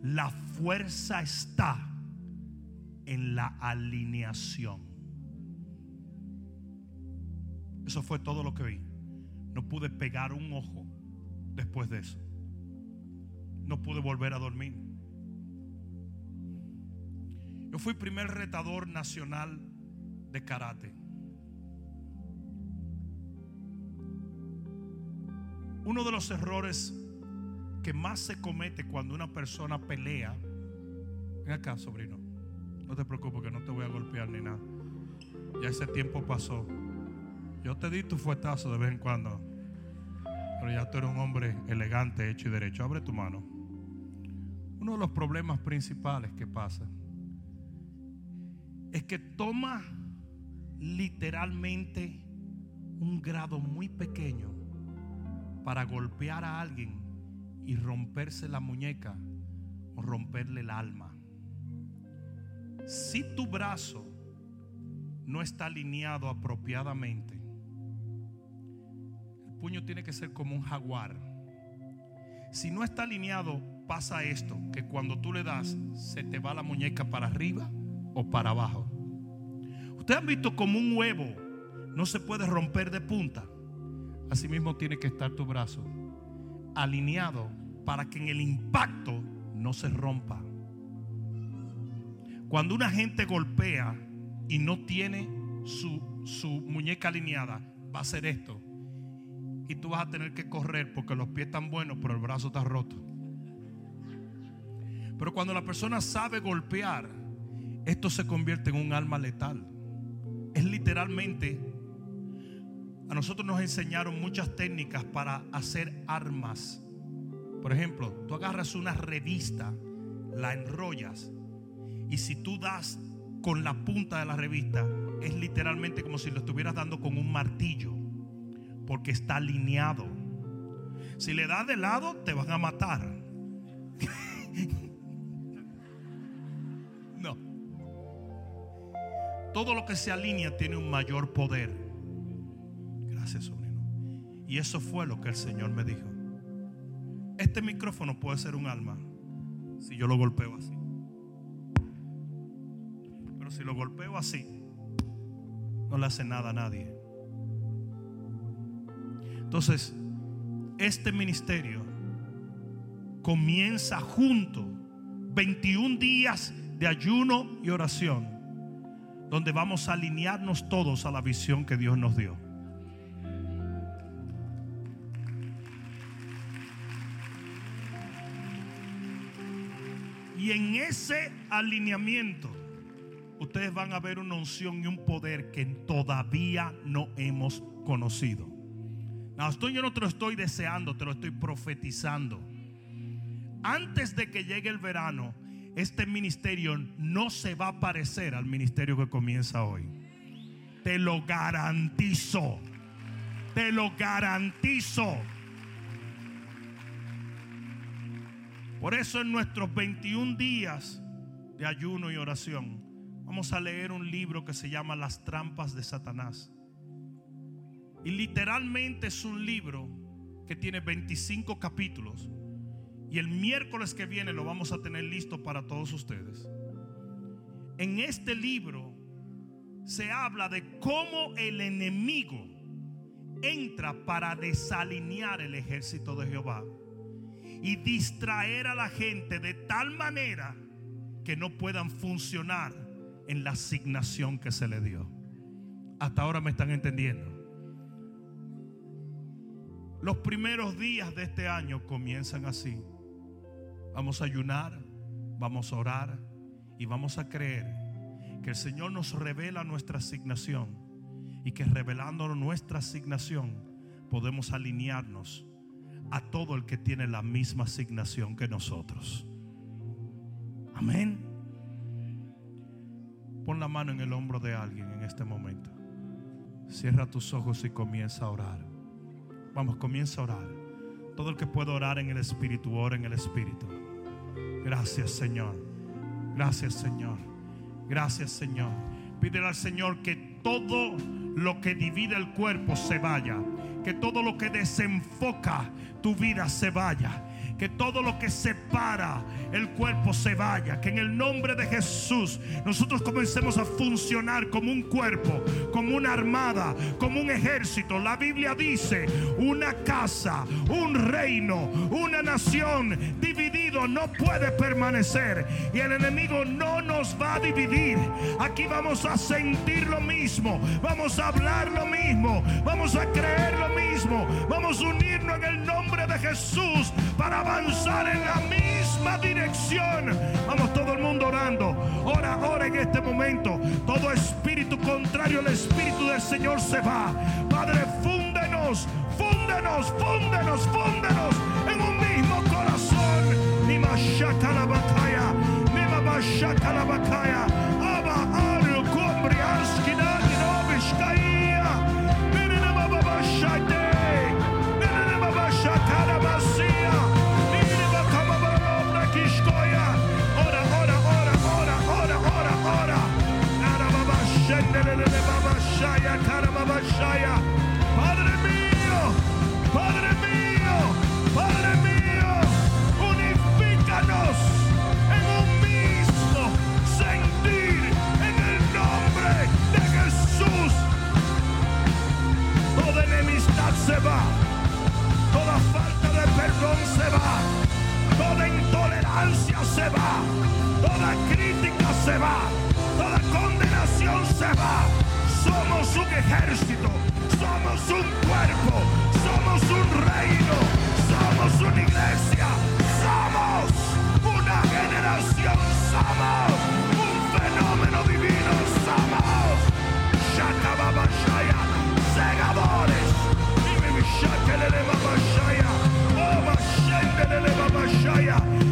la fuerza está en la alineación. Eso fue todo lo que vi. No pude pegar un ojo después de eso no pude volver a dormir. Yo fui primer retador nacional de karate. Uno de los errores que más se comete cuando una persona pelea. Ven acá, sobrino. No te preocupes que no te voy a golpear ni nada. Ya ese tiempo pasó. Yo te di tu fuetazo de vez en cuando. Pero ya tú eres un hombre elegante, hecho y derecho. Abre tu mano. Uno de los problemas principales que pasa es que toma literalmente un grado muy pequeño para golpear a alguien y romperse la muñeca o romperle el alma. Si tu brazo no está alineado apropiadamente, el puño tiene que ser como un jaguar. Si no está alineado pasa esto, que cuando tú le das, se te va la muñeca para arriba o para abajo. Ustedes han visto como un huevo no se puede romper de punta. Asimismo tiene que estar tu brazo alineado para que en el impacto no se rompa. Cuando una gente golpea y no tiene su, su muñeca alineada, va a hacer esto. Y tú vas a tener que correr porque los pies están buenos, pero el brazo está roto. Pero cuando la persona sabe golpear, esto se convierte en un arma letal. Es literalmente, a nosotros nos enseñaron muchas técnicas para hacer armas. Por ejemplo, tú agarras una revista, la enrollas y si tú das con la punta de la revista, es literalmente como si lo estuvieras dando con un martillo, porque está alineado. Si le das de lado, te van a matar. Todo lo que se alinea tiene un mayor poder. Gracias, sobrino. Y eso fue lo que el Señor me dijo. Este micrófono puede ser un alma si yo lo golpeo así. Pero si lo golpeo así, no le hace nada a nadie. Entonces, este ministerio comienza junto 21 días de ayuno y oración donde vamos a alinearnos todos a la visión que Dios nos dio. Y en ese alineamiento, ustedes van a ver una unción y un poder que todavía no hemos conocido. esto yo no te lo estoy deseando, te lo estoy profetizando. antes de que llegue el verano, este ministerio no se va a parecer al ministerio que comienza hoy. Te lo garantizo. Te lo garantizo. Por eso en nuestros 21 días de ayuno y oración, vamos a leer un libro que se llama Las trampas de Satanás. Y literalmente es un libro que tiene 25 capítulos. Y el miércoles que viene lo vamos a tener listo para todos ustedes. En este libro se habla de cómo el enemigo entra para desalinear el ejército de Jehová y distraer a la gente de tal manera que no puedan funcionar en la asignación que se le dio. Hasta ahora me están entendiendo. Los primeros días de este año comienzan así. Vamos a ayunar, vamos a orar y vamos a creer que el Señor nos revela nuestra asignación y que revelándonos nuestra asignación podemos alinearnos a todo el que tiene la misma asignación que nosotros. Amén. Pon la mano en el hombro de alguien en este momento. Cierra tus ojos y comienza a orar. Vamos, comienza a orar. Todo el que pueda orar en el Espíritu, ora en el Espíritu. Gracias Señor. Gracias Señor. Gracias Señor. Pídele al Señor que todo lo que divide el cuerpo se vaya. Que todo lo que desenfoca tu vida se vaya que todo lo que separa el cuerpo se vaya. Que en el nombre de Jesús nosotros comencemos a funcionar como un cuerpo, como una armada, como un ejército. La Biblia dice, una casa, un reino, una nación no puede permanecer. Y el enemigo no nos va a dividir. Aquí vamos a sentir lo mismo, vamos a hablar lo mismo, vamos a creer lo mismo, vamos a unirnos en el nombre de Jesús para avanzar en la misma dirección. Vamos todo el mundo orando. Ora, ora en este momento. Todo espíritu contrario al espíritu del Señor se va. Padre, fúndenos, fúndenos, fúndenos, fúndenos Ni más la batalla, ni más la batalla. Aba, aru, cumbriaski, Padre se va, toda falta de perdón se va, toda intolerancia se va, toda crítica se va, toda condenación se va. Somos un ejército, somos un cuerpo, somos un reino, somos una iglesia, somos una generación, Vamos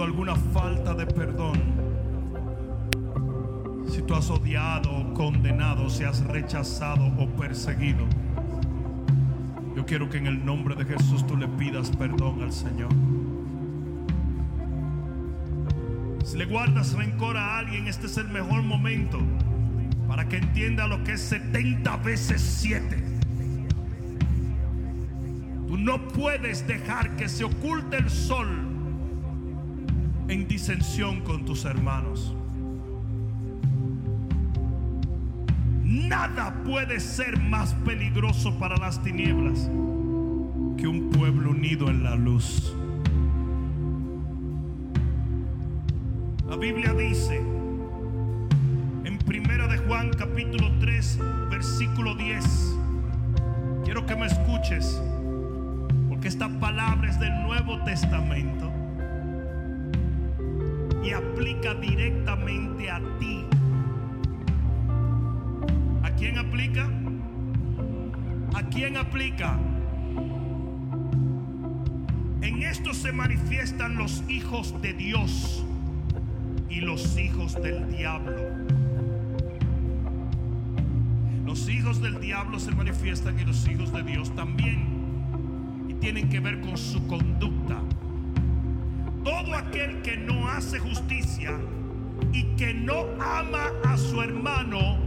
alguna falta de perdón, si tú has odiado, condenado, si has rechazado o perseguido, yo quiero que en el nombre de Jesús tú le pidas perdón al Señor. Si le guardas rencor a alguien, este es el mejor momento para que entienda lo que es 70 veces 7. Tú no puedes dejar que se oculte el sol en disensión con tus hermanos. Nada puede ser más peligroso para las tinieblas que un pueblo unido en la luz. La Biblia dice en Primera de Juan capítulo 3 versículo 10. Quiero que me escuches porque esta palabra es del Nuevo Testamento aplica directamente a ti. ¿A quién aplica? ¿A quién aplica? En esto se manifiestan los hijos de Dios y los hijos del diablo. Los hijos del diablo se manifiestan y los hijos de Dios también. Y tienen que ver con su conducta. Aquel que no hace justicia y que no ama a su hermano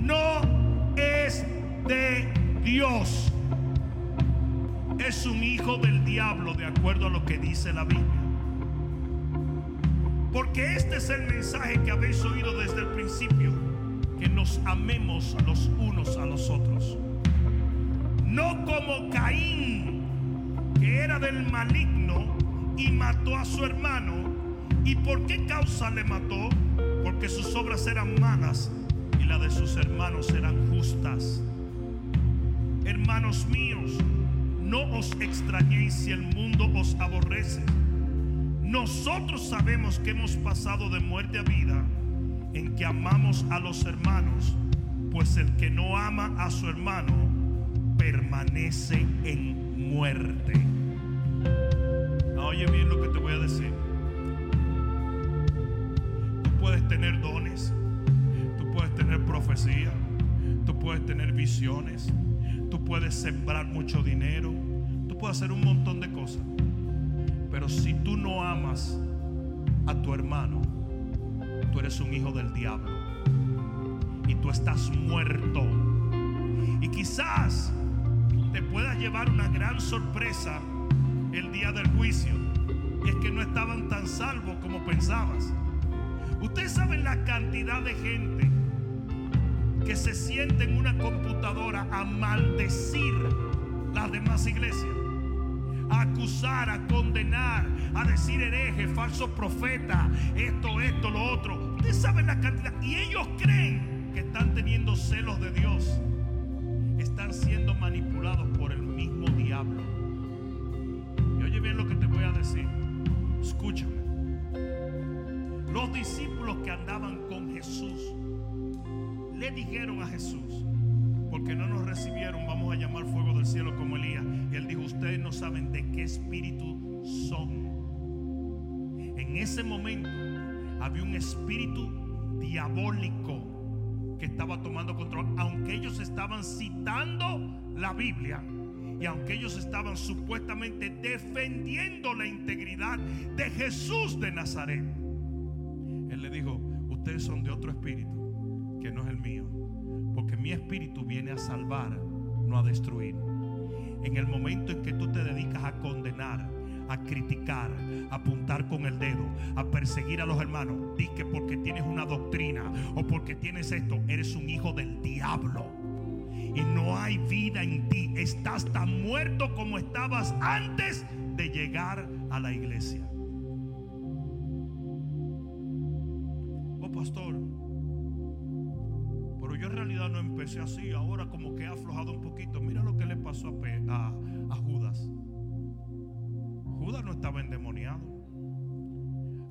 no es de Dios. Es un hijo del diablo de acuerdo a lo que dice la Biblia. Porque este es el mensaje que habéis oído desde el principio, que nos amemos los unos a los otros. No como Caín, que era del maligno y mató a su hermano. ¿Y por qué causa le mató? Porque sus obras eran malas y las de sus hermanos eran justas. Hermanos míos, no os extrañéis si el mundo os aborrece. Nosotros sabemos que hemos pasado de muerte a vida en que amamos a los hermanos, pues el que no ama a su hermano permanece en muerte. Oye bien lo que te voy a decir. Tú puedes tener dones, tú puedes tener profecía, tú puedes tener visiones, tú puedes sembrar mucho dinero, tú puedes hacer un montón de cosas. Pero si tú no amas a tu hermano, tú eres un hijo del diablo. Y tú estás muerto. Y quizás te puedas llevar una gran sorpresa el día del juicio. Es que no estaban tan salvos como pensabas. Ustedes saben la cantidad de gente que se siente en una computadora a maldecir las demás iglesias a acusar, a condenar, a decir hereje, falso profeta, esto, esto, lo otro. Ustedes saben la cantidad. Y ellos creen que están teniendo celos de Dios. Están siendo manipulados por el mismo diablo. Y oye bien lo que te voy a decir. Escúchame. Los discípulos que andaban con Jesús le dijeron a Jesús, porque no nos recibieron, vamos a llamar fuego del cielo como Elías. Y él dijo, ustedes no saben de qué espíritu son. En ese momento había un espíritu diabólico que estaba tomando control, aunque ellos estaban citando la Biblia. Y aunque ellos estaban supuestamente defendiendo la integridad de Jesús de Nazaret, Él le dijo, ustedes son de otro espíritu que no es el mío. Porque mi espíritu viene a salvar, no a destruir. En el momento en que tú te dedicas a condenar, a criticar, a apuntar con el dedo, a perseguir a los hermanos, di que porque tienes una doctrina o porque tienes esto, eres un hijo del diablo. Y no hay vida en ti. Estás tan muerto como estabas antes de llegar a la iglesia. Oh, pastor. Pero yo en realidad no empecé así. Ahora como que he aflojado un poquito. Mira lo que le pasó a- a Judas. Judas no estaba endemoniado.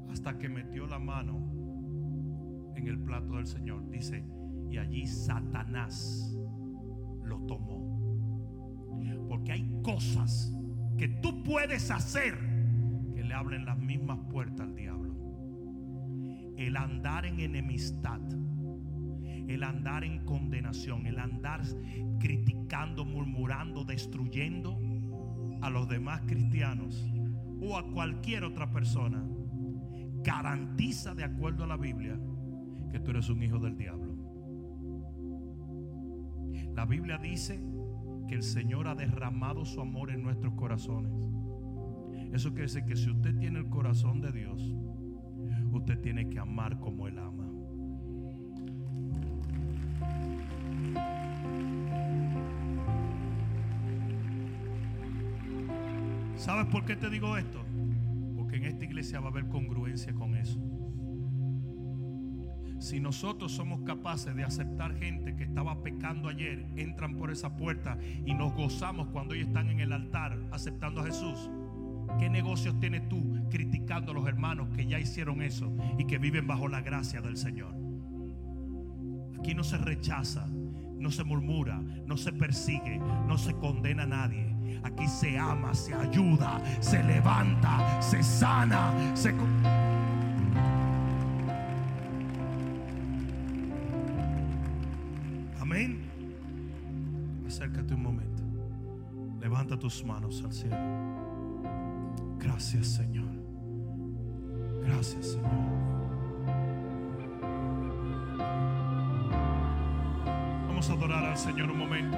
Hasta que metió la mano en el plato del Señor. Dice, Y allí Satanás lo tomó. Porque hay cosas que tú puedes hacer que le abren las mismas puertas al diablo. El andar en enemistad el andar en condenación, el andar criticando, murmurando, destruyendo a los demás cristianos o a cualquier otra persona, garantiza de acuerdo a la Biblia que tú eres un hijo del diablo. La Biblia dice que el Señor ha derramado su amor en nuestros corazones. Eso quiere decir que si usted tiene el corazón de Dios, usted tiene que amar como Él ama. ¿Sabes por qué te digo esto? Porque en esta iglesia va a haber congruencia con eso. Si nosotros somos capaces de aceptar gente que estaba pecando ayer, entran por esa puerta y nos gozamos cuando ellos están en el altar aceptando a Jesús. ¿Qué negocios tienes tú criticando a los hermanos que ya hicieron eso y que viven bajo la gracia del Señor? Aquí no se rechaza, no se murmura, no se persigue, no se condena a nadie. Aquí se ama, se ayuda, se levanta, se sana, se... Tus manos al cielo. Gracias Señor. Gracias Señor. Vamos a adorar al Señor un momento.